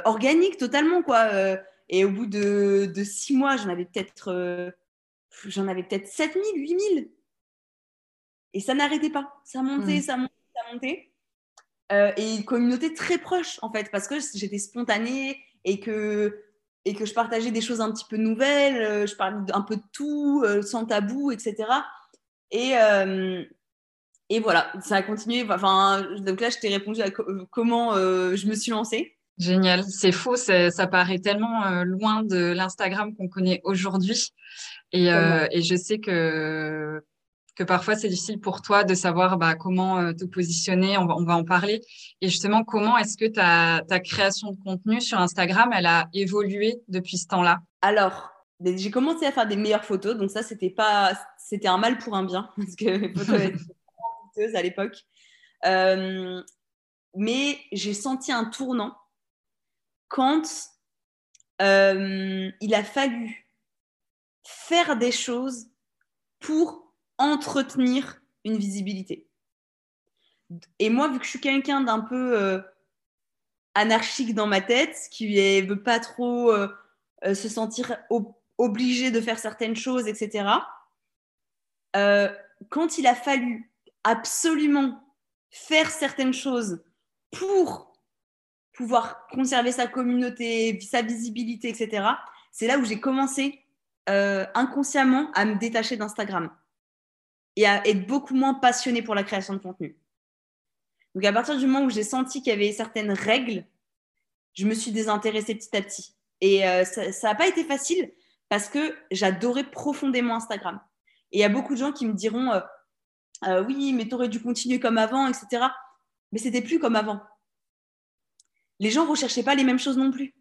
B: organique totalement, quoi et au bout de, de six mois, j'en avais peut-être euh, j'en avais peut-être 7000, 8000. Et ça n'arrêtait pas. Ça montait, hmm. ça montait, ça montait. Euh, et une communauté très proche, en fait, parce que j'étais spontanée et que, et que je partageais des choses un petit peu nouvelles. Euh, je parlais un peu de tout, sans tabou, etc. Et, et voilà, ça a continué. Enfin, donc là, je t'ai répondu à comment je me suis lancée.
C: Génial, c'est faux, ça paraît tellement euh, loin de l'Instagram qu'on connaît aujourd'hui. Et, euh, et, je sais que, que parfois c'est difficile pour toi de savoir bah, comment euh, te positionner, on va, on va en parler. Et justement, comment est-ce que ta, ta création de contenu sur Instagram, elle a évolué depuis ce temps-là?
B: Alors, j'ai commencé à faire des meilleures photos, donc ça, c'était pas, c'était un mal pour un bien, parce que les photos étaient <laughs> à l'époque. mais j'ai senti un tournant quand euh, il a fallu faire des choses pour entretenir une visibilité. Et moi, vu que je suis quelqu'un d'un peu euh, anarchique dans ma tête, qui ne veut pas trop euh, se sentir obligé de faire certaines choses, etc., quand il a fallu absolument faire certaines choses pour pouvoir conserver sa communauté, sa visibilité, etc. C'est là où j'ai commencé euh, inconsciemment à me détacher d'Instagram et à être beaucoup moins passionnée pour la création de contenu. Donc à partir du moment où j'ai senti qu'il y avait certaines règles, je me suis désintéressée petit à petit. Et euh, ça n'a pas été facile parce que j'adorais profondément Instagram. Et il y a beaucoup de gens qui me diront euh, oui, mais tu aurais dû continuer comme avant, etc. Mais c'était plus comme avant les gens ne recherchaient pas les mêmes choses non plus.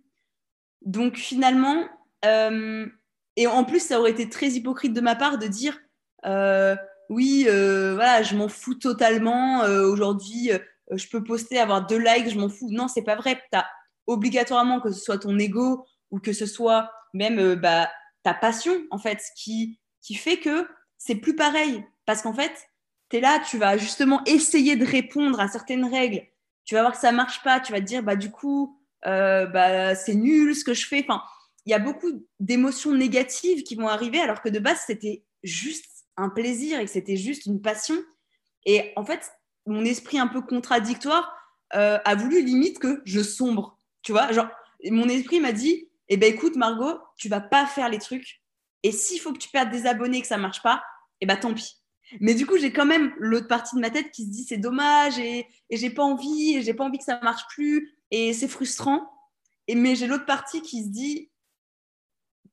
B: Donc finalement, euh, et en plus, ça aurait été très hypocrite de ma part de dire euh, oui, euh, voilà, je m'en fous totalement. Aujourd'hui, je peux poster, avoir deux likes, je m'en fous. Non, c'est pas vrai. Tu as obligatoirement, que ce soit ton ego ou que ce soit même bah, ta passion, en fait, qui, qui fait que c'est plus pareil. Parce qu'en fait, tu es là, tu vas justement essayer de répondre à certaines règles tu vas voir que ça marche pas, tu vas te dire bah du coup euh, bah, c'est nul ce que je fais. Enfin, il y a beaucoup d'émotions négatives qui vont arriver alors que de base c'était juste un plaisir et que c'était juste une passion. Et en fait, mon esprit un peu contradictoire euh, a voulu limite que je sombre. Tu vois, genre mon esprit m'a dit eh ben écoute, Margot, tu vas pas faire les trucs. Et s'il faut que tu perdes des abonnés et que ça marche pas, eh ben tant pis. Mais du coup, j'ai quand même l'autre partie de ma tête qui se dit c'est dommage et, j'ai pas envie et j'ai pas envie que ça marche plus et c'est frustrant. Et mais j'ai l'autre partie qui se dit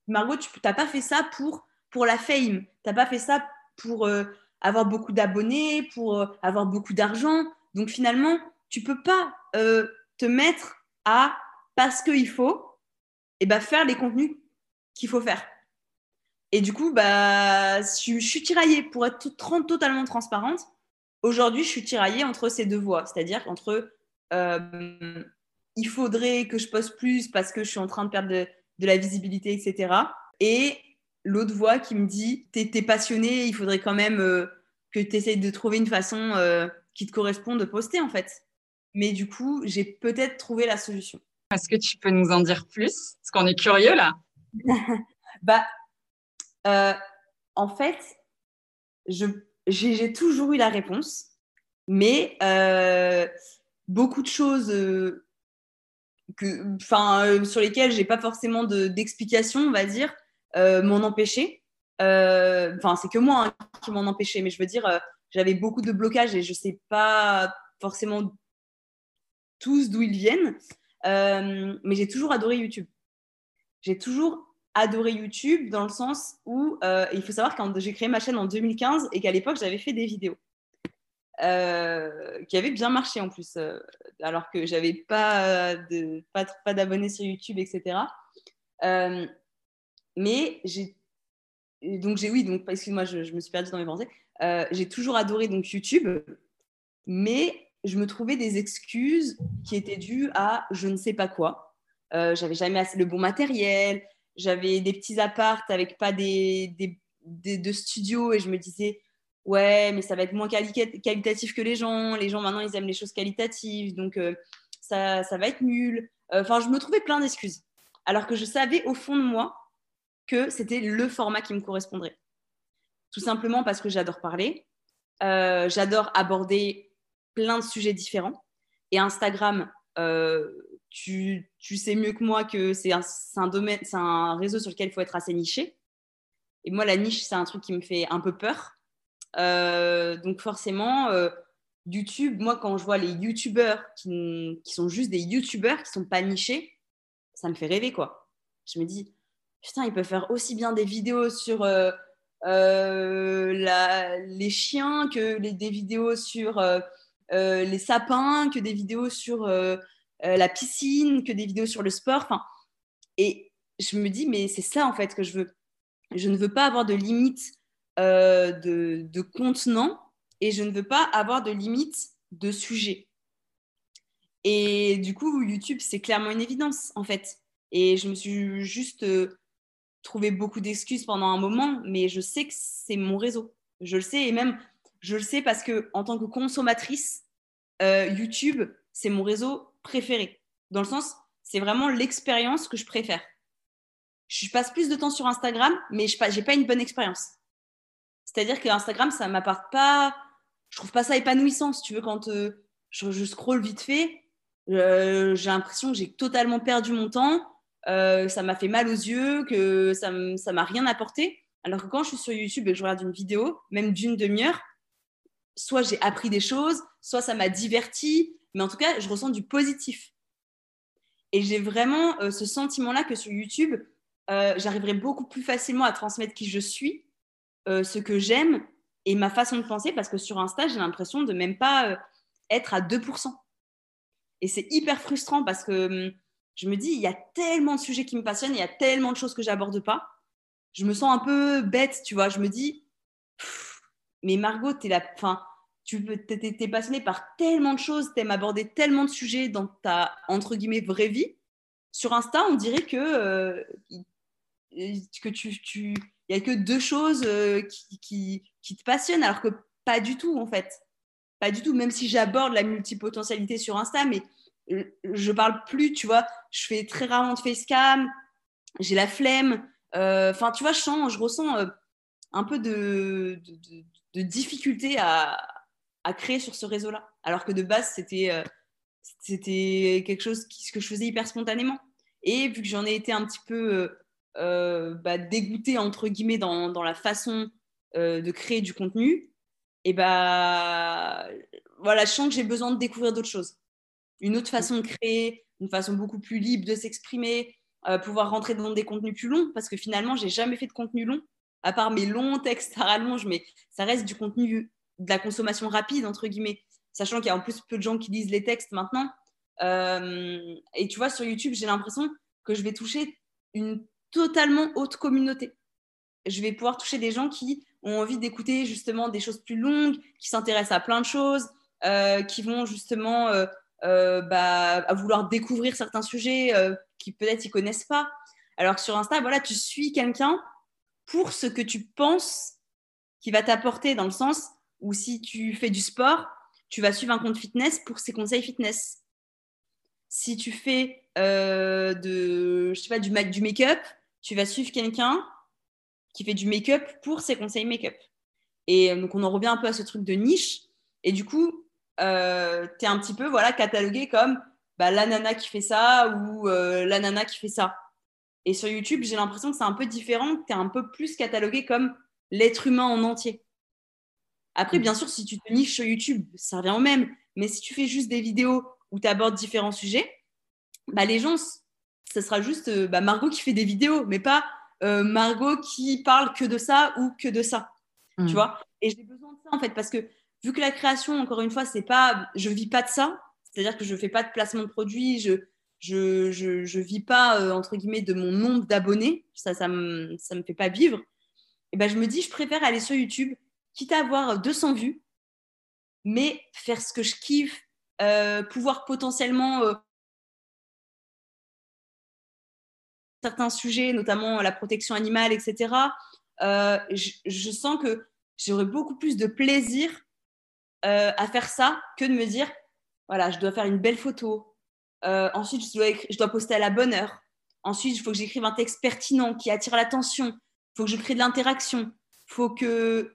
B: Margot, tu n'as pas fait ça pour, pour la fame. Tu n'as pas fait ça pour euh, avoir beaucoup d'abonnés, pour euh, avoir beaucoup d'argent. Donc finalement, tu peux pas euh, te mettre à, parce qu'il faut, et eh ben, faire les contenus qu'il faut faire. Et du coup, bah, je, suis tiraillée pour être totalement transparente. Aujourd'hui, je suis tiraillée entre ces deux voies, c'est-à-dire entre il faudrait que je poste plus parce que je suis en train de perdre de, de la visibilité, etc. Et l'autre voix qui me dit, t'es es passionné, il faudrait quand même euh, que tu essayes de trouver une façon euh, qui te correspond de poster, en fait. Mais du coup, j'ai peut-être trouvé la solution.
C: Est-ce que tu peux nous en dire plus? Parce qu'on est curieux là. <laughs>
B: bah, euh, en fait, j'ai toujours eu la réponse, mais beaucoup de choses euh, sur lesquels j'ai pas forcément d'explication, on va dire, euh, m'en empêcher. Euh, enfin, c'est que moi hein, qui m'en empêchais, mais je veux dire, j'avais beaucoup de blocages et je sais pas forcément tous d'où ils viennent. mais j'ai toujours adoré YouTube. J'ai toujours adoré YouTube dans le sens où il faut savoir quand j'ai créé ma chaîne en 2015 et qu'à l'époque j'avais fait des vidéos. Euh, qui avait bien marché en plus, euh, alors que j'avais pas de pas, pas d'abonnés sur YouTube, etc. Euh, mais j'ai donc j'ai oui donc excuse-moi je, me suis perdue dans mes pensées. j'ai toujours adoré donc YouTube, mais je me trouvais des excuses qui étaient dues à je ne sais pas quoi. j'avais jamais le bon matériel, j'avais des petits apparts avec pas des, des, des de studio et je me disais ouais, mais ça va être moins qualitatif que les gens. Les gens, maintenant, ils aiment les choses qualitatives, donc euh, ça, ça, va être nul. Euh, enfin, je me trouvais plein d'excuses. Alors que je savais au fond de moi que c'était le format qui me correspondrait. Tout simplement parce que j'adore parler, euh, j'adore aborder plein de sujets différents. Et Instagram, tu, tu, sais mieux que moi que c'est un, un, domaine, c'est un réseau sur lequel il faut être assez niché. Et moi, la niche, c'est un truc qui me fait un peu peur. Euh, donc forcément, euh, YouTube, moi quand je vois les YouTubeurs qui, qui, sont juste des YouTubeurs qui sont pas nichés, ça me fait rêver quoi. Je me dis, putain, ils peuvent faire aussi bien des vidéos sur euh, la, les chiens que des vidéos sur les sapins, que des vidéos sur la piscine, que des vidéos sur le sport. Enfin, et je me dis, mais c'est ça en fait que je veux. Je ne veux pas avoir de limites euh, de, de contenant et je ne veux pas avoir de limite de sujet. Et du coup, YouTube, c'est clairement une évidence, en fait. Et je me suis juste euh, trouvé beaucoup d'excuses pendant un moment, mais je sais que c'est mon réseau. Je le sais, et même, je le sais parce que en tant que consommatrice, euh, YouTube, c'est mon réseau préféré. Dans le sens, c'est vraiment l'expérience que je préfère. Je passe plus de temps sur Instagram, mais je n'ai pas une bonne expérience. C'est-à-dire que Instagram, ça m'apporte pas. Je trouve pas ça épanouissant, si tu veux, quand euh, je, je scroll vite fait. Euh, j'ai l'impression que j'ai totalement perdu mon temps. Euh, ça m'a fait mal aux yeux, que ça m'a rien apporté. Alors que quand je suis sur YouTube et que je regarde une vidéo, même d'une demi-heure, soit j'ai appris des choses, soit ça m'a diverti, mais en tout cas, je ressens du positif. Et j'ai vraiment ce sentiment-là que sur YouTube, j'arriverai beaucoup plus facilement à transmettre qui je suis euh, ce que j'aime et ma façon de penser parce que sur Insta, j'ai l'impression de même pas euh, être à 2%. Et c'est hyper frustrant parce que hum, je me dis, il y a tellement de sujets qui me passionnent, il y a tellement de choses que j'aborde pas. Je me sens un peu bête, tu vois. Je me dis, mais Margot, es la, fin, tu es, passionnée par tellement de choses, tu aimes aborder tellement de sujets dans ta, entre guillemets, vraie vie. Sur Insta, on dirait que, euh, que tu, n'y a que deux choses euh, qui, qui, te passionnent, alors que pas du tout, en fait. Pas du tout, même si j'aborde la multipotentialité sur Insta, mais euh, je parle plus, tu vois. Je fais très rarement de facecam, j'ai la flemme. Enfin, tu vois, je sens, je ressens un peu de, de, difficulté à, à, créer sur ce réseau-là. Alors que de base, c'était c'était quelque chose qui, que je faisais hyper spontanément. Et vu que j'en ai été un petit peu euh, bah, dégoûtée, entre guillemets, dans, dans la façon de créer du contenu, et bah, voilà, je sens que j'ai besoin de découvrir d'autres choses. Une autre façon de créer, une façon beaucoup plus libre de s'exprimer, pouvoir rentrer dans des contenus plus longs, parce que finalement, j'ai jamais fait de contenu long, à part mes longs textes à rallonge, mais ça reste du contenu de la consommation rapide, entre guillemets, sachant qu'il y a en plus peu de gens qui lisent les textes maintenant. Euh, et tu vois, sur YouTube, j'ai l'impression que je vais toucher une totalement haute communauté. Je vais pouvoir toucher des gens qui ont envie d'écouter justement des choses plus longues, qui s'intéressent à plein de choses, euh, qui vont justement euh, bah, à vouloir découvrir certains sujets qui peut-être ils connaissent pas. Alors que sur Insta, voilà, tu suis quelqu'un pour ce que tu penses qui va t'apporter dans le sens où si tu fais du sport, tu vas suivre un compte fitness pour ses conseils fitness. Si tu fais euh, de, je sais du, make-up, tu vas suivre quelqu'un qui fait du make-up pour ses conseils make-up. Et euh, donc, on en revient un peu à ce truc de niche. Et du coup, euh, tu es un petit peu voilà, catalogué comme bah, la nana qui fait ça ou la nana qui fait ça. Et sur YouTube, j'ai l'impression que c'est un peu différent, tu es un peu plus catalogué comme l'être humain en entier. Après, bien sûr, si tu te niches sur YouTube, ça revient au même. Mais si tu fais juste des vidéos où tu abordes différents sujets, bah, les gens, ce sera juste euh, bah, Margot qui fait des vidéos, mais pas euh, Margot qui parle que de ça ou que de ça. Tu mm. vois? Et j'ai besoin de ça, en fait, parce que vu que la création, encore une fois, c'est pas, je vis pas de ça, c'est-à-dire que je fais pas de placement de produits, je je, je, je vis pas, euh, entre guillemets, de mon nombre d'abonnés, ça, ça me, ça me fait pas vivre. Et ben, je me dis, je préfère aller sur YouTube quitte à avoir 200 vues, mais faire ce que je kiffe, euh, pouvoir potentiellement euh, certains sujets, notamment la protection animale, etc. Euh, je, sens que j'aurais beaucoup plus de plaisir à faire ça que de me dire, voilà, je dois faire une belle photo. ensuite, je dois, je dois poster à la bonne heure. Ensuite, il faut que j'écrive un texte pertinent qui attire l'attention. Il faut que je crée de l'interaction. Il faut que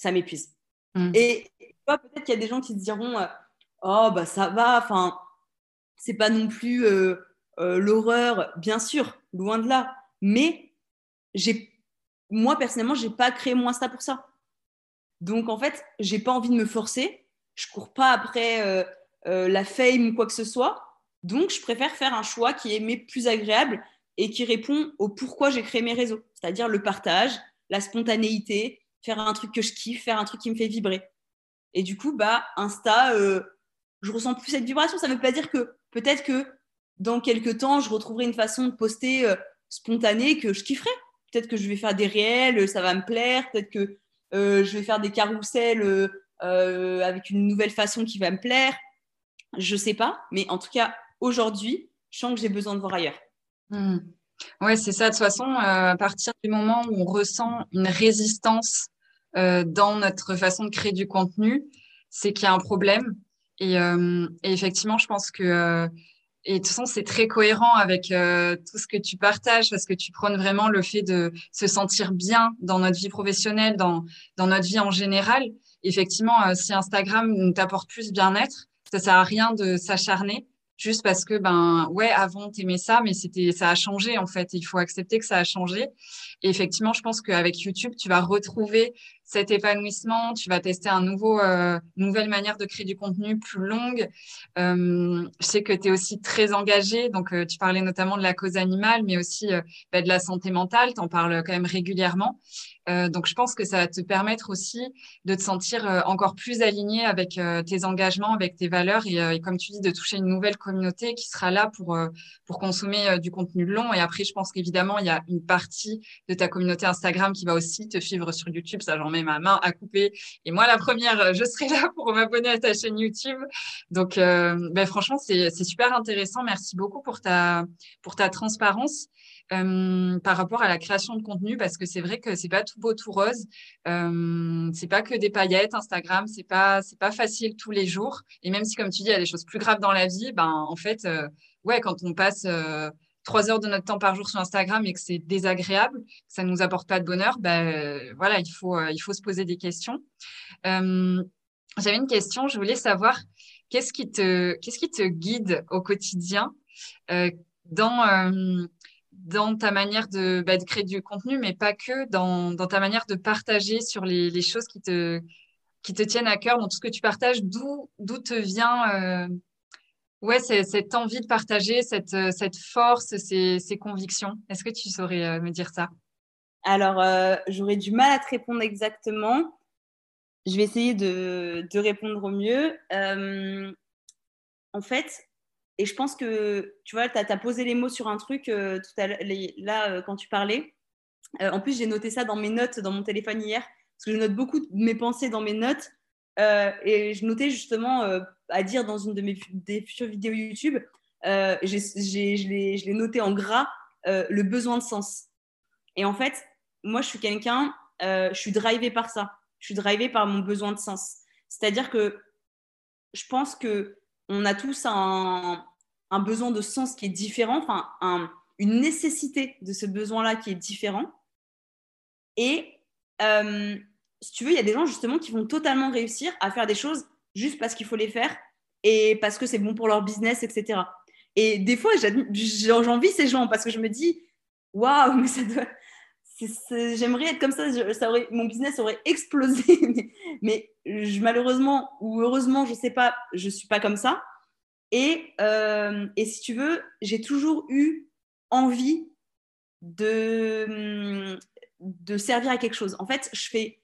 B: ça m'épuise. Mm. Et peut-être qu'il y a des gens qui se diront euh, Oh, bah ça va, enfin, c'est pas non plus euh, euh, l'horreur, bien sûr, loin de là. Mais j'ai, moi, personnellement, j'ai pas créé mon Insta pour ça. Donc, en fait, j'ai pas envie de me forcer. Je cours pas après la fame ou quoi que ce soit. Donc, je préfère faire un choix qui est plus agréable et qui répond au pourquoi j'ai créé mes réseaux, c'est-à-dire le partage, la spontanéité, faire un truc que je kiffe, faire un truc qui me fait vibrer. Et du coup, bah, Insta, euh, je ressens plus cette vibration. Ça ne veut pas dire que peut-être que dans quelques temps, je retrouverai une façon de poster euh, spontanée que je kifferai. Peut-être que je vais faire des réels, ça va me plaire. Peut-être que euh, je vais faire des carousels avec une nouvelle façon qui va me plaire. Je sais pas. Mais en tout cas, aujourd'hui, je sens que j'ai besoin de voir ailleurs.
C: Hmm. Oui, c'est ça. De toute façon, euh, à partir du moment où on ressent une résistance euh, dans notre façon de créer du contenu, c'est qu'il y a un problème. Et, euh, effectivement, je pense que, et de toute façon, c'est très cohérent avec tout ce que tu partages parce que tu prônes vraiment le fait de se sentir bien dans notre vie professionnelle, dans, dans notre vie en général. Effectivement, si Instagram nous t'apporte plus bien-être, ça sert à rien de s'acharner juste parce que ben ouais avant t'aimais ça mais ça a changé en fait il faut accepter que ça a changé et effectivement je pense qu'avec YouTube tu vas retrouver cet épanouissement tu vas tester un nouveau euh, nouvelle manière de créer du contenu plus longue euh, je sais que tu es aussi très engagé donc euh, tu parlais notamment de la cause animale mais aussi euh, bah, de la santé mentale tu en parles quand même régulièrement donc je pense que ça va te permettre aussi de te sentir encore plus aligné avec tes engagements avec tes valeurs et, comme tu dis de toucher une nouvelle communauté qui sera là pour, pour consommer du contenu long. Et après, je pense qu'évidemment, il y a une partie de ta communauté Instagram qui va aussi te suivre sur YouTube. Ça, j'en mets ma main à couper. Et moi, la première, euh, je serai <laughs> là pour m'abonner à ta chaîne YouTube. Donc, ben, franchement, c'est super intéressant. Merci beaucoup pour ta, pour ta transparence. par rapport à la création de contenu parce que c'est vrai que c'est pas tout beau tout rose euh, c'est pas que des paillettes Instagram c'est pas c'est pas facile tous les jours et même si comme tu dis il y a des choses plus graves dans la vie ben en fait euh, ouais quand on passe euh, trois heures de notre temps par jour sur Instagram et que c'est désagréable que ça nous apporte pas de bonheur ben voilà il faut il faut se poser des questions. J'avais une question je voulais savoir qu'est-ce qui te qui te guide au quotidien dans, dans ta manière de, bah, de, créer du contenu, mais pas que, dans, dans ta manière de partager sur les, choses qui te, qui te tiennent à cœur, dans tout ce que tu partages, d'où te vient ouais, cette envie de partager, cette, cette force, ces, convictions Est-ce que tu saurais me dire ça?
B: Alors, j'aurais du mal à te répondre exactement. Je vais essayer de, répondre au mieux. en fait, et je pense que, tu vois, tu as, posé les mots sur un truc euh, tout à là, euh, quand tu parlais. Euh, en plus, j'ai noté ça dans mes notes dans mon téléphone hier, parce que je note beaucoup mes pensées dans mes notes. Et je notais justement à dire dans une de mes futures vidéos YouTube, je l'ai noté en gras, le besoin de sens. Et en fait, moi, je suis quelqu'un, je suis drivée par ça. Je suis drivée par mon besoin de sens. C'est-à-dire que je pense que on a tous un, besoin de sens qui est différent, enfin une nécessité de ce besoin-là qui est différent. Et euh, si tu veux, il y a des gens justement qui vont totalement réussir à faire des choses juste parce qu'il faut les faire et parce que c'est bon pour leur business, etc. Et des fois, j'envie ces gens parce que je me dis, waouh, mais ça doit... J'aimerais être comme ça, mon business aurait explosé. <laughs> mais, malheureusement ou heureusement, je ne sais pas, je ne suis pas comme ça. Et, euh, et si tu veux, j'ai toujours eu envie de servir à quelque chose. En fait, je, fais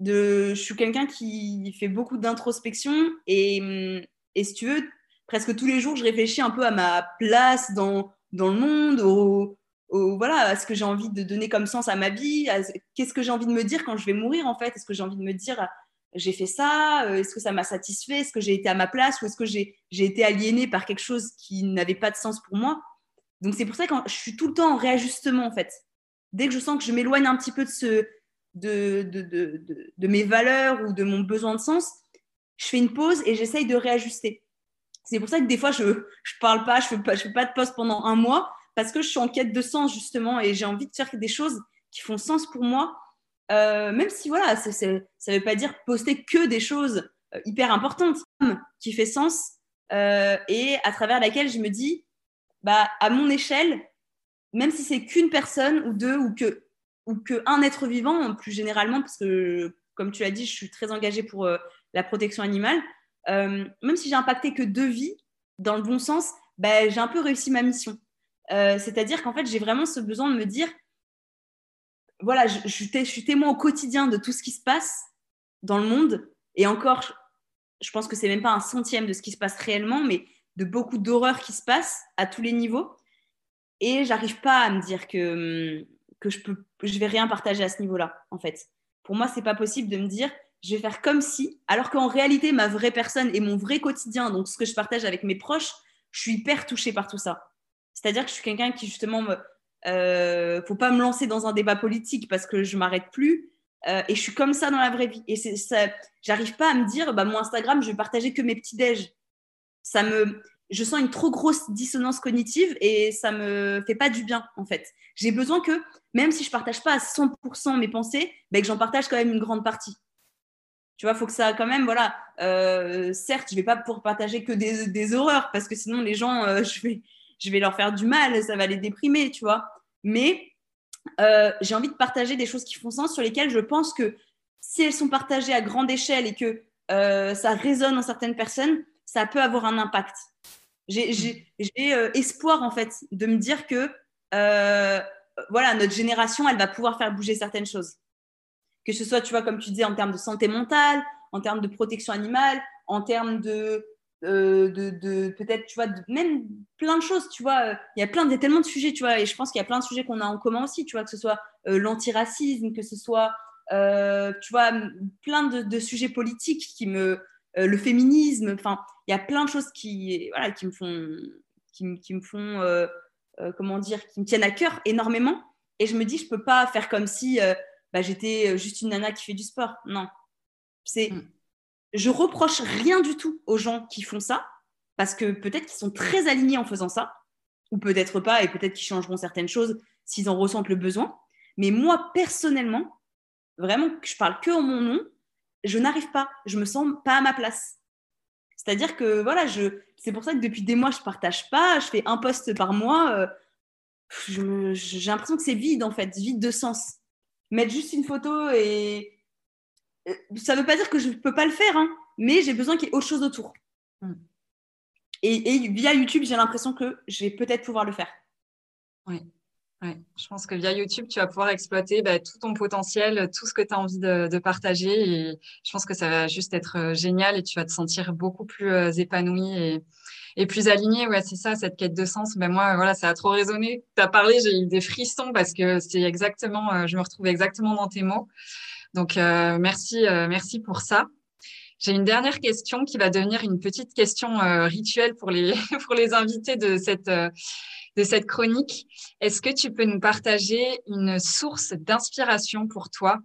B: de, je suis quelqu'un qui fait beaucoup d'introspection et, et si tu veux, presque tous les jours, je réfléchis un peu à ma place dans, dans le monde, voilà, à ce que j'ai envie de donner comme sens à ma vie, qu'est-ce que j'ai envie de me dire quand je vais mourir en fait, est-ce que j'ai envie de me dire j'ai fait ça euh, Est-ce que ça m'a satisfait Est-ce que j'ai été à ma place Ou est-ce que j'ai été aliénée par quelque chose qui n'avait pas de sens pour moi? Donc c'est pour ça que je suis tout le temps en réajustement en fait. Dès que je sens que je m'éloigne un petit peu de, ce, de, de, de, de, mes valeurs ou de mon besoin de sens, je fais une pause et j'essaye de réajuster. C'est pour ça que des fois, je ne parle pas, je ne fais, fais, pas de pause pendant un mois parce que je suis en quête de sens justement et j'ai envie de faire des choses qui font sens pour moi euh, même si voilà, ça ne veut pas dire poster que des choses euh, hyper importantes, qui fait sens euh, et à travers laquelle je me dis, bah, à mon échelle, même si c'est qu'une personne ou deux ou que ou qu'un être vivant, plus généralement, parce que comme tu l'as dit, je suis très engagée pour la protection animale, même si j'ai impacté que deux vies dans le bon sens, bah, j'ai un peu réussi ma mission. C'est-à-dire qu'en fait, j'ai vraiment ce besoin de me dire, voilà, je, suis témoin au quotidien de tout ce qui se passe dans le monde. Et encore, je pense que c'est même pas un centième de ce qui se passe réellement, mais de beaucoup d'horreurs qui se passent à tous les niveaux. Et j'arrive pas à me dire que, hum, que je peux, je vais rien partager à ce niveau-là, en fait. Pour moi, c'est pas possible de me dire, je vais faire comme si, alors qu'en réalité, ma vraie personne et mon vrai quotidien, donc ce que je partage avec mes proches, je suis hyper touchée par tout ça. C'est-à-dire que je suis quelqu'un qui justement me, euh, faut pas me lancer dans un débat politique parce que je m'arrête plus. Euh, et je suis comme ça dans la vraie vie. Et ça, j'arrive pas à me dire, bah, mon Instagram, je vais partager que mes petits déj. Ça me, je sens une trop grosse dissonance cognitive et ça me fait pas du bien, en fait. J'ai besoin que, même si je partage pas à 100% mes pensées, bah, que j'en partage quand même une grande partie. Tu vois, faut que ça, quand même, voilà. Euh, certes, je vais pas pour partager que des, horreurs parce que sinon, les gens, euh, <laughs> je vais, je vais leur faire du mal, ça va les déprimer, tu vois. Mais euh, j'ai envie de partager des choses qui font sens, sur lesquelles je pense que si elles sont partagées à grande échelle et que ça résonne en certaines personnes, ça peut avoir un impact. J'ai euh, espoir, en fait, de me dire que voilà, notre génération, elle va pouvoir faire bouger certaines choses. Que ce soit, tu vois, comme tu disais, en termes de santé mentale, en termes de protection animale, en termes de, euh, de, peut-être, tu vois, même plein de choses, tu vois. Il y a plein, il y a tellement de sujets, tu vois, et je pense qu'il y a plein de sujets qu'on a en commun aussi, tu vois, que ce soit euh, l'antiracisme, que ce soit, euh, tu vois, plein de, sujets politiques qui me, le féminisme, enfin, il y a plein de choses qui, voilà, qui me font, qui, qui me font, comment dire, qui me tiennent à cœur énormément. Et je me dis, je peux pas faire comme si bah, j'étais juste une nana qui fait du sport. Non, c'est mm je reproche rien du tout aux gens qui font ça, parce que peut-être qu'ils sont très alignés en faisant ça, ou peut-être pas, et peut-être qu'ils changeront certaines choses s'ils en ressentent le besoin. Mais moi, personnellement, vraiment, je parle que en mon nom, je n'arrive pas, je me sens pas à ma place. C'est-à-dire que voilà, je, c'est pour ça que depuis des mois, je partage pas, je fais un post par mois. j'ai l'impression que c'est vide en fait, vide de sens. Mettre juste une photo et ça veut pas dire que je peux pas le faire, hein, mais j'ai besoin qu'il y ait autre chose autour. Mm. Et, et, via YouTube, j'ai l'impression que je vais peut-être pouvoir le faire.
C: Oui. Je pense que via YouTube, tu vas pouvoir exploiter bah, tout ton potentiel, tout ce que tu as envie de, partager. Et je pense que ça va juste être euh, génial et tu vas te sentir beaucoup plus euh, épanoui et, plus aligné. Ouais, c'est ça, cette quête de sens. Ben moi, voilà, ça a trop résonné. Tu as parlé, j'ai eu des frissons parce que c'est exactement, euh, je me retrouve exactement dans tes mots. Donc, merci, merci pour ça. J'ai une dernière question qui va devenir une petite question rituelle pour les, <laughs> pour les invités de cette, de cette chronique. Est-ce que tu peux nous partager une source d'inspiration pour toi?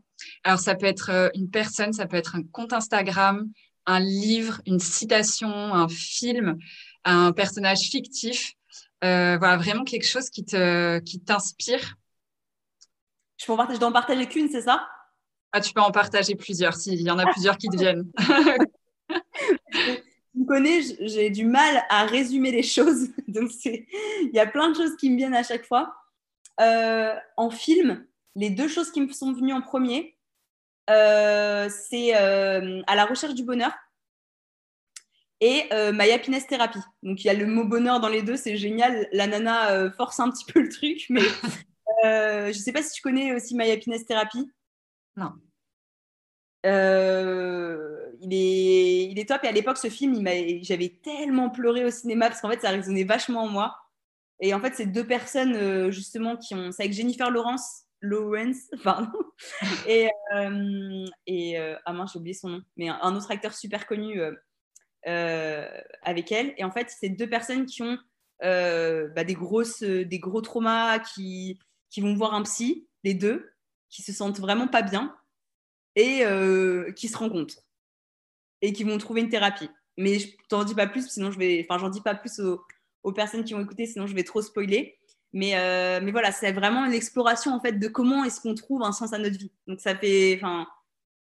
C: Alors, ça peut être euh, une personne, ça peut être un compte Instagram, un livre, une citation, un film, un personnage fictif. Euh, voilà, vraiment quelque chose qui te qui t'inspire.
B: Je peux en partager, qu'une, c'est ça?
C: Ah, tu peux en partager plusieurs, s'il y en a <laughs> plusieurs qui te viennent. <laughs>
B: me connais, j'ai du mal à résumer les choses. <laughs> Donc, il y a plein de choses qui me viennent à chaque fois. Euh, en film, les deux choses qui me sont venues en premier, euh, c'est euh, À la recherche du bonheur et My Happiness Therapy. Donc, il y a le mot bonheur dans les deux, c'est génial. La nana force un petit peu le truc, mais <laughs> je ne sais pas si tu connais aussi My Happiness Therapy.
C: Non.
B: Euh, il, est, il est top. Et à l'époque, ce film, j'avais tellement pleuré au cinéma parce qu'en fait, ça résonnait vachement en moi. Et en fait, c'est deux personnes, euh, justement, qui ont. C'est avec Jennifer Lawrence. Lawrence, <laughs> pardon. et. Euh, et ah mince, j'ai oublié son nom. Mais un, autre acteur super connu avec elle. Et en fait, c'est deux personnes qui ont bah, des, grosses, des gros traumas, qui, qui vont voir un psy, les deux, qui se sentent vraiment pas bien et euh, qui se rencontrent et qui vont trouver une thérapie. Mais je t'en dis pas plus, sinon je vais, enfin j'en dis pas plus aux, personnes qui vont écouter, sinon je vais trop spoiler. Mais, euh, mais voilà, c'est vraiment une exploration en fait de comment est-ce qu'on trouve un sens à notre vie. Donc ça fait, enfin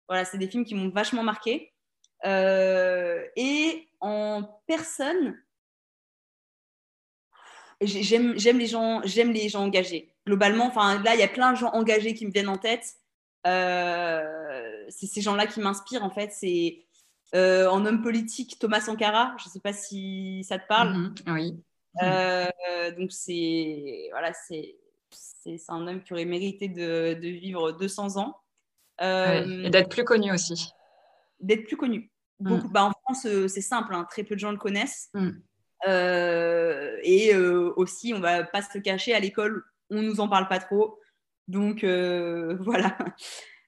B: voilà, c'est des films qui m'ont vachement marqué. Euh, et en personne, j'aime les gens, les gens engagés. Globalement, enfin là, il y a plein de gens engagés qui me viennent en tête. Euh, c'est ces gens-là qui m'inspirent en fait. C'est euh, en homme politique Thomas Sankara. Je ne sais pas si ça te parle.
C: Mm-hmm. oui.
B: Euh, donc c'est voilà, c'est c'est un homme qui aurait mérité de, de vivre 200 ans.
C: et d'être plus connu aussi.
B: D'être plus connu. Mm. Beaucoup, bah, en France, c'est simple, hein, très peu de gens le connaissent. Et aussi, on va pas se le cacher, à l'école, on nous en parle pas trop. Donc euh, <laughs> voilà.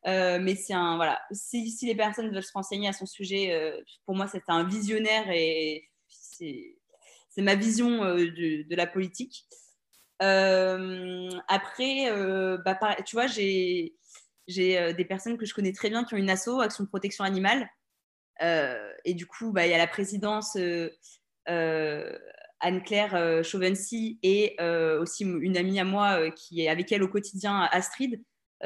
B: Euh, mais un voilà. Si, si, les personnes veulent se renseigner à son sujet, euh, pour moi c'est un visionnaire et c'est ma vision de, la politique. après, bah, tu vois, j'ai des personnes que je connais très bien qui ont une asso, Action Protection Animale. et du coup, bah, il y a la présidence Anne-Claire euh, Chauvency et euh, aussi une amie à moi euh, qui est avec elle au quotidien, Astrid.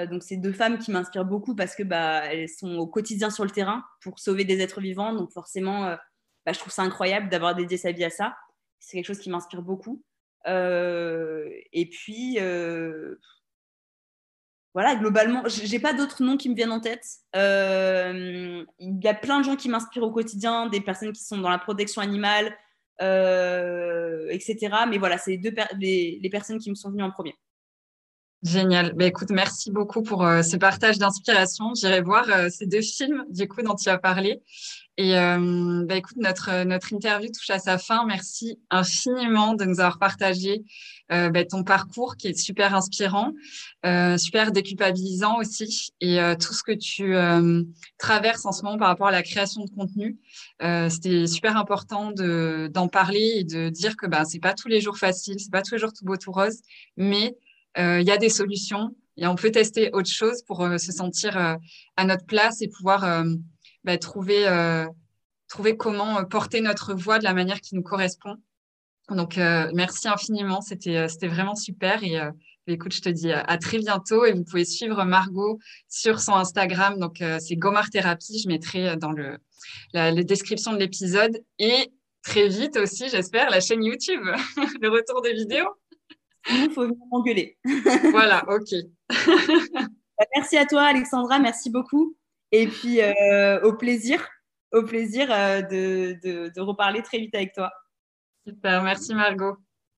B: donc, c'est deux femmes qui m'inspirent beaucoup parce que bah, elles sont au quotidien sur le terrain pour sauver des êtres vivants. Donc, forcément, bah, je trouve ça incroyable d'avoir dédié sa vie à ça. C'est quelque chose qui m'inspire beaucoup. et puis, voilà, globalement, j'ai pas d'autres noms qui me viennent en tête. il y a plein de gens qui m'inspirent au quotidien, des personnes qui sont dans la protection animale, etc. Mais voilà, c'est les, deux les, personnes qui me sont venues en premier.
C: Génial. Bah, écoute, merci beaucoup pour euh, ce partage d'inspiration. J'irai voir euh, ces deux films du coup dont tu as parlé. Et bah, écoute, notre, notre interview touche à sa fin. Merci infiniment de nous avoir partagé bah, ton parcours qui est super inspirant, super déculpabilisant aussi, et tout ce que tu traverses en ce moment par rapport à la création de contenu. C'était super important d'en parler et de dire que bah, c'est pas tous les jours facile, c'est pas tous les jours tout beau tout rose, mais il y a des solutions et on peut tester autre chose pour se sentir à notre place et pouvoir bah, trouver, euh, trouver comment euh, porter notre voix de la manière qui nous correspond. Donc, euh, merci infiniment. C'était, vraiment super. Et écoute, je te dis à, très bientôt. Et vous pouvez suivre Margot sur son Instagram. Donc, c'est Gomar Thérapie. Je mettrai dans le, la, description de l'épisode et très vite aussi, j'espère, la chaîne YouTube, <laughs> le retour des vidéos.
B: Il faut m'engueuler. <laughs>
C: voilà, ok. <laughs>
B: Bah, merci à toi, Alexandra. Merci beaucoup. Et puis, euh, au plaisir, au plaisir euh, de, de reparler très vite avec toi.
C: Super, merci Margot.